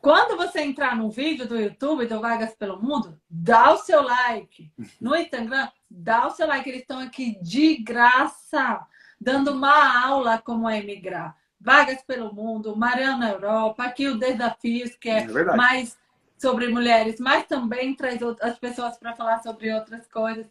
quando você entrar no vídeo do YouTube do Vagas pelo Mundo, dá o seu like. No Instagram, dá o seu like. Eles estão aqui de graça, dando uma aula como é migrar. Vagas pelo Mundo, Mariana Europa, aqui o Desafios, que é É mais sobre mulheres, mas também traz outras pessoas para falar sobre outras coisas.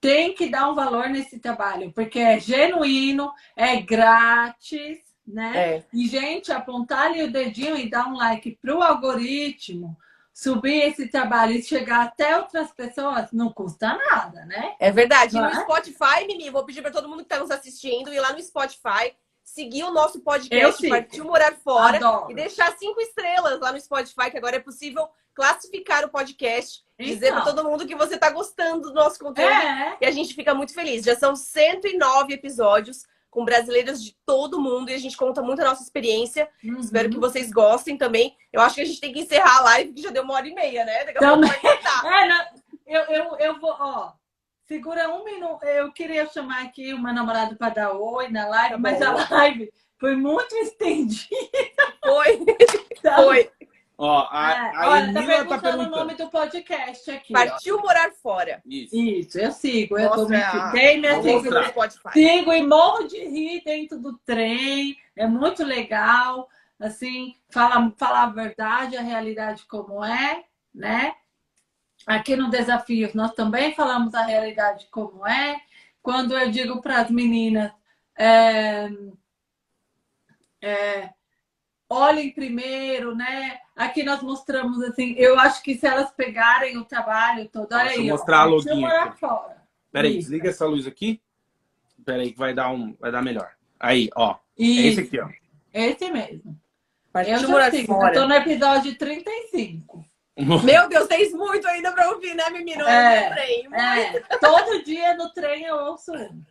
Tem que dar um valor nesse trabalho, porque é genuíno, é grátis, né? É. E, gente, apontar ali o dedinho e dar um like pro algoritmo subir esse trabalho e chegar até outras pessoas não custa nada, né? É verdade. E Não no é? Spotify, Mimi, vou pedir para todo mundo que está nos assistindo ir lá no Spotify, seguir o nosso podcast, sigo. Partiu Morar Fora, Adoro. e deixar cinco estrelas lá no Spotify, que agora é possível classificar o podcast, dizer para Então. todo mundo que você está gostando do nosso conteúdo. É, E a gente fica muito feliz. Já são 109 episódios com brasileiras de todo mundo e a gente conta muito a nossa experiência. Uhum. Espero que vocês gostem também. Eu acho que a gente tem que encerrar a live, que já deu uma hora e meia, né? Daqui a pouco vai cortar. (laughs) É, eu, eu, eu vou, ó. Segura um minuto. Eu queria chamar aqui o meu namorado para dar oi na live, Tá mas a live foi muito estendida. Foi, (laughs) Então, foi. Ó, a, é, a olha, tá Emila perguntando tá o perguntando. nome do podcast aqui. ó. Partiu morar fora. Isso. Isso, eu sigo. Eu tô me a- fiquei, minha sigo, no mostrar. Spotify. sigo e morro de rir dentro do trem. É muito legal. Assim, fala, falar a verdade, a realidade como é, né? Aqui no Desafios nós também falamos a realidade como é. Quando eu digo para as meninas, é, é, olhem primeiro, né? Aqui nós mostramos assim, eu acho que se elas pegarem o trabalho todo, olha Deixa eu aí, ó, mostrar a morar aqui. fora. Peraí, Isso. desliga essa luz aqui. Peraí, que vai dar, um, vai dar melhor. Aí, ó. É Isso, esse aqui, ó. esse mesmo. Eu já sigo, eu fora. tô no episódio 35. (laughs) Meu Deus, tem muito ainda pra ouvir, né, menino? É, Eu lembrei. É, (laughs) todo dia no trem eu ouço um.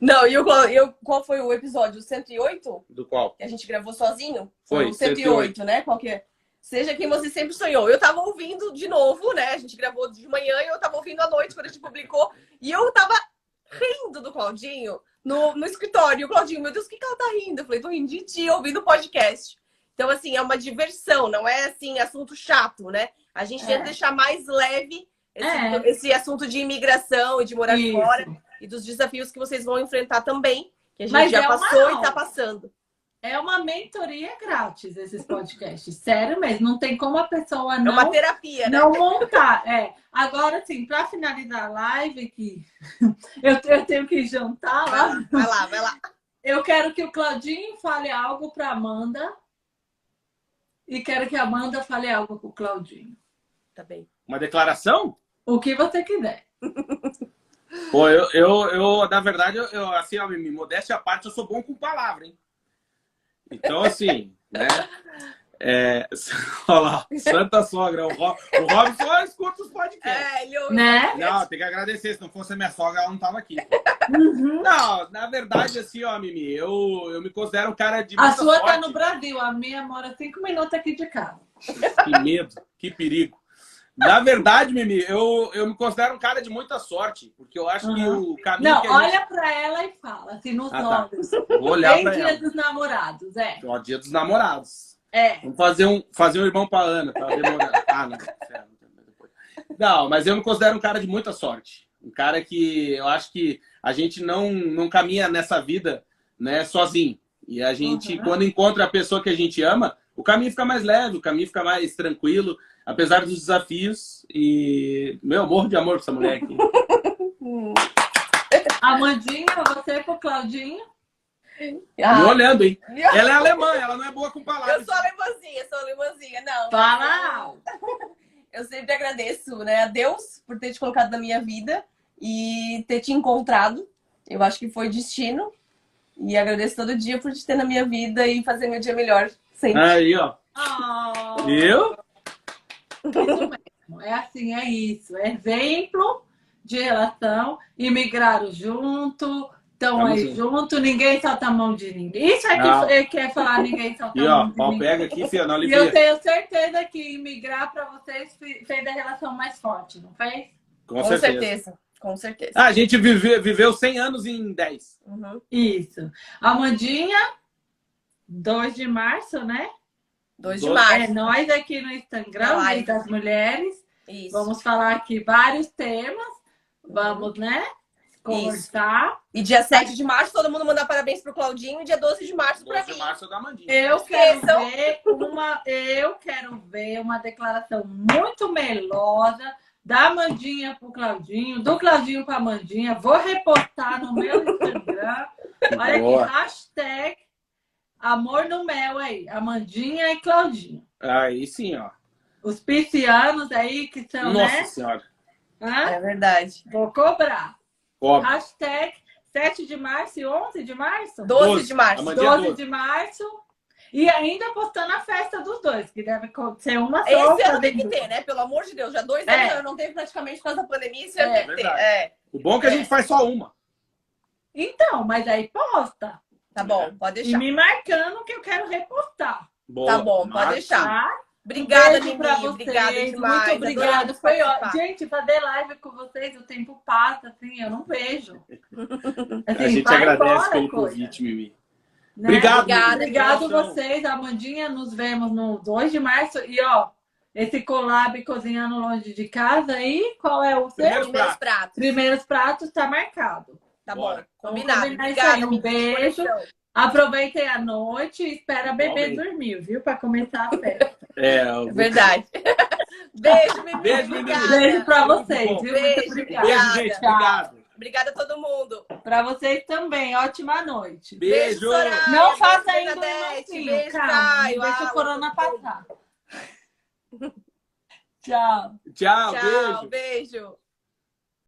Não, e o, eu, qual foi o episódio? O 108? Do qual? Que a gente gravou sozinho? Foi, o 108, né? Qual que é? Seja quem você sempre sonhou. Eu tava ouvindo de novo, né? A gente gravou de manhã e eu tava ouvindo à noite quando a gente publicou. E eu tava rindo do Claudinho no, no escritório. E o Claudinho, meu Deus, o que, que ela tá rindo? Eu falei, tô rindo de ti, ouvindo o podcast. Então, assim, é uma diversão, não é assim, assunto chato, né? A gente É. tenta deixar mais leve esse, É. esse assunto de imigração e de morar Isso. fora e dos desafios que vocês vão enfrentar também, que a gente Mas já é passou e aula. tá passando. É uma mentoria grátis esses podcasts. Sério mesmo. Não tem como a pessoa É não, uma terapia, né? não montar. É. Agora, assim, para finalizar a live, que (laughs) eu, eu tenho que jantar lá, vai lá, vai lá. Eu quero que o Claudinho fale algo para Amanda. E quero que a Amanda fale algo para o Claudinho. Tá bem. Uma declaração? O que você quiser. (laughs) Pô, eu, eu, eu na verdade, eu, eu, assim, ó, me modéstia à parte, eu sou bom com palavra, hein? Então, assim, né? É, (laughs) olha lá, Santa Sogra, o, Rob, o Robson só escuta os podcasts. É, ele ouve- Né? Não, tem que agradecer, se não fosse a minha sogra, ela não tava aqui. Uhum. Não, na verdade, assim, ó, Mimi, eu, eu me considero um cara de A sua tá sorte. no Brasil, a minha mora cinco minutos aqui de casa. Que medo, que perigo. Na verdade, Mimi, eu, eu me considero um cara de muita sorte, porque eu acho que Uhum. o caminho Não, que a gente... olha pra ela e fala, assim, nos Ah, tá. olhos. Vou olhar Bem pra dia ela. dos namorados, é. Ó, dia dos namorados. É. Vamos fazer um, fazer um irmão pra Ana. Tá. (laughs) Ah, não. Depois. Não, mas eu me considero um cara de muita sorte. Um cara que eu acho que a gente não, não caminha nessa vida né, sozinho. E a gente, Uhum. quando encontra a pessoa que a gente ama, o caminho fica mais leve, o caminho fica mais tranquilo, apesar dos desafios. E, meu, morro de amor por essa mulher aqui. (laughs) Amandinha, você pro Claudinho. Me Ah, olhando, hein? Ela é alemã, ela não é boa com eu palavras. sou alemãzinha, sou alemãzinha. Não. Fala! Eu sempre agradeço, né, a Deus por ter te colocado na minha vida e ter te encontrado. Eu acho que foi destino. E agradeço todo dia por te ter na minha vida e fazer meu dia melhor. Sempre. Aí, ó. Oh, Viu? É assim, é isso. É exemplo de relação. Imigraram junto, estão Tamo aí junto. ninguém solta a mão de ninguém. Isso é Não. que ele quer falar, ninguém (laughs) solta E a ó, mão de pau ninguém. pega aqui, filha, não E eu tenho certeza que imigrar para vocês fe- fez a relação mais forte, não fez? Com, Com certeza. certeza. Com certeza. Ah, a gente vive- viveu 100 anos em 10. Uhum. Isso. Amandinha, 2 de março, né? 2 de Doze. É março. nós aqui no Instagram, live. das Mulheres. Isso. Vamos falar aqui vários temas. Vamos, né? Conversar. E dia 7 de março, todo mundo mandar parabéns pro Claudinho. E dia 12 de março pra 12 de mim. março é da Mandinha. Eu quero Esqueçam. ver uma, eu quero ver uma declaração muito melosa da Mandinha pro Claudinho, do Claudinho pra Mandinha. Vou repostar no meu Instagram. Olha Boa. aqui, hashtag amor no mel aí, Amandinha e Claudinho. Aí sim, ó. Os piscianos aí que são, Nossa né? senhora. Hã? É verdade. Vou cobrar. Óbvio. Hashtag 7 de março e 11 de março? 12 de março. Amanhã. Dia 12 12. de março. E ainda postando a festa dos dois, que deve ser uma só. Esse ano tem que ter, né? Pelo amor de Deus. Já dois É. anos não teve praticamente por causa da pandemia. Esse ano É, tem que ter. verdade. É. O bom é que a gente faz só uma. Então, mas aí posta. Tá bom, pode E deixar. me marcando que eu quero repostar. Boa. Tá bom, pode Marca. deixar. Obrigada, Beijo Mimi. pra vocês. Obrigada demais. Muito obrigada. Foi ótimo. Gente, fazer live com vocês, o tempo passa, assim, eu não vejo. (laughs) Assim, A gente vai agradece embora, pelo coisa. convite, Mimi. Né? Obrigado, Obrigada, Mimi. Obrigado Coração. vocês, Amandinha. Nos vemos no 2 de março. E ó, esse collab cozinhando longe de casa aí, qual é o seu? Primeiro Primeiros pratos. Primeiros pratos tá marcado. Tá Bora. bom. Vamos Combinado. Obrigada. Um beijo. Aproveitem a noite e espera beber Igualmente. dormir, viu? Pra começar a festa. É, (laughs) eu vou- Verdade. (laughs) Beijo, Mimi. Beijo. Beijo pra vocês, viu? Beijo, Muito obrigada. Beijo, gente. Obrigado. Obrigada a todo mundo. Pra vocês também. Ótima noite. Beijo. Soraya. Não beijo, faça ainda um Beijo, calma. Caio. Deixa o corona passar. Tchau. (laughs) Tchau, Tchau, beijo. beijo.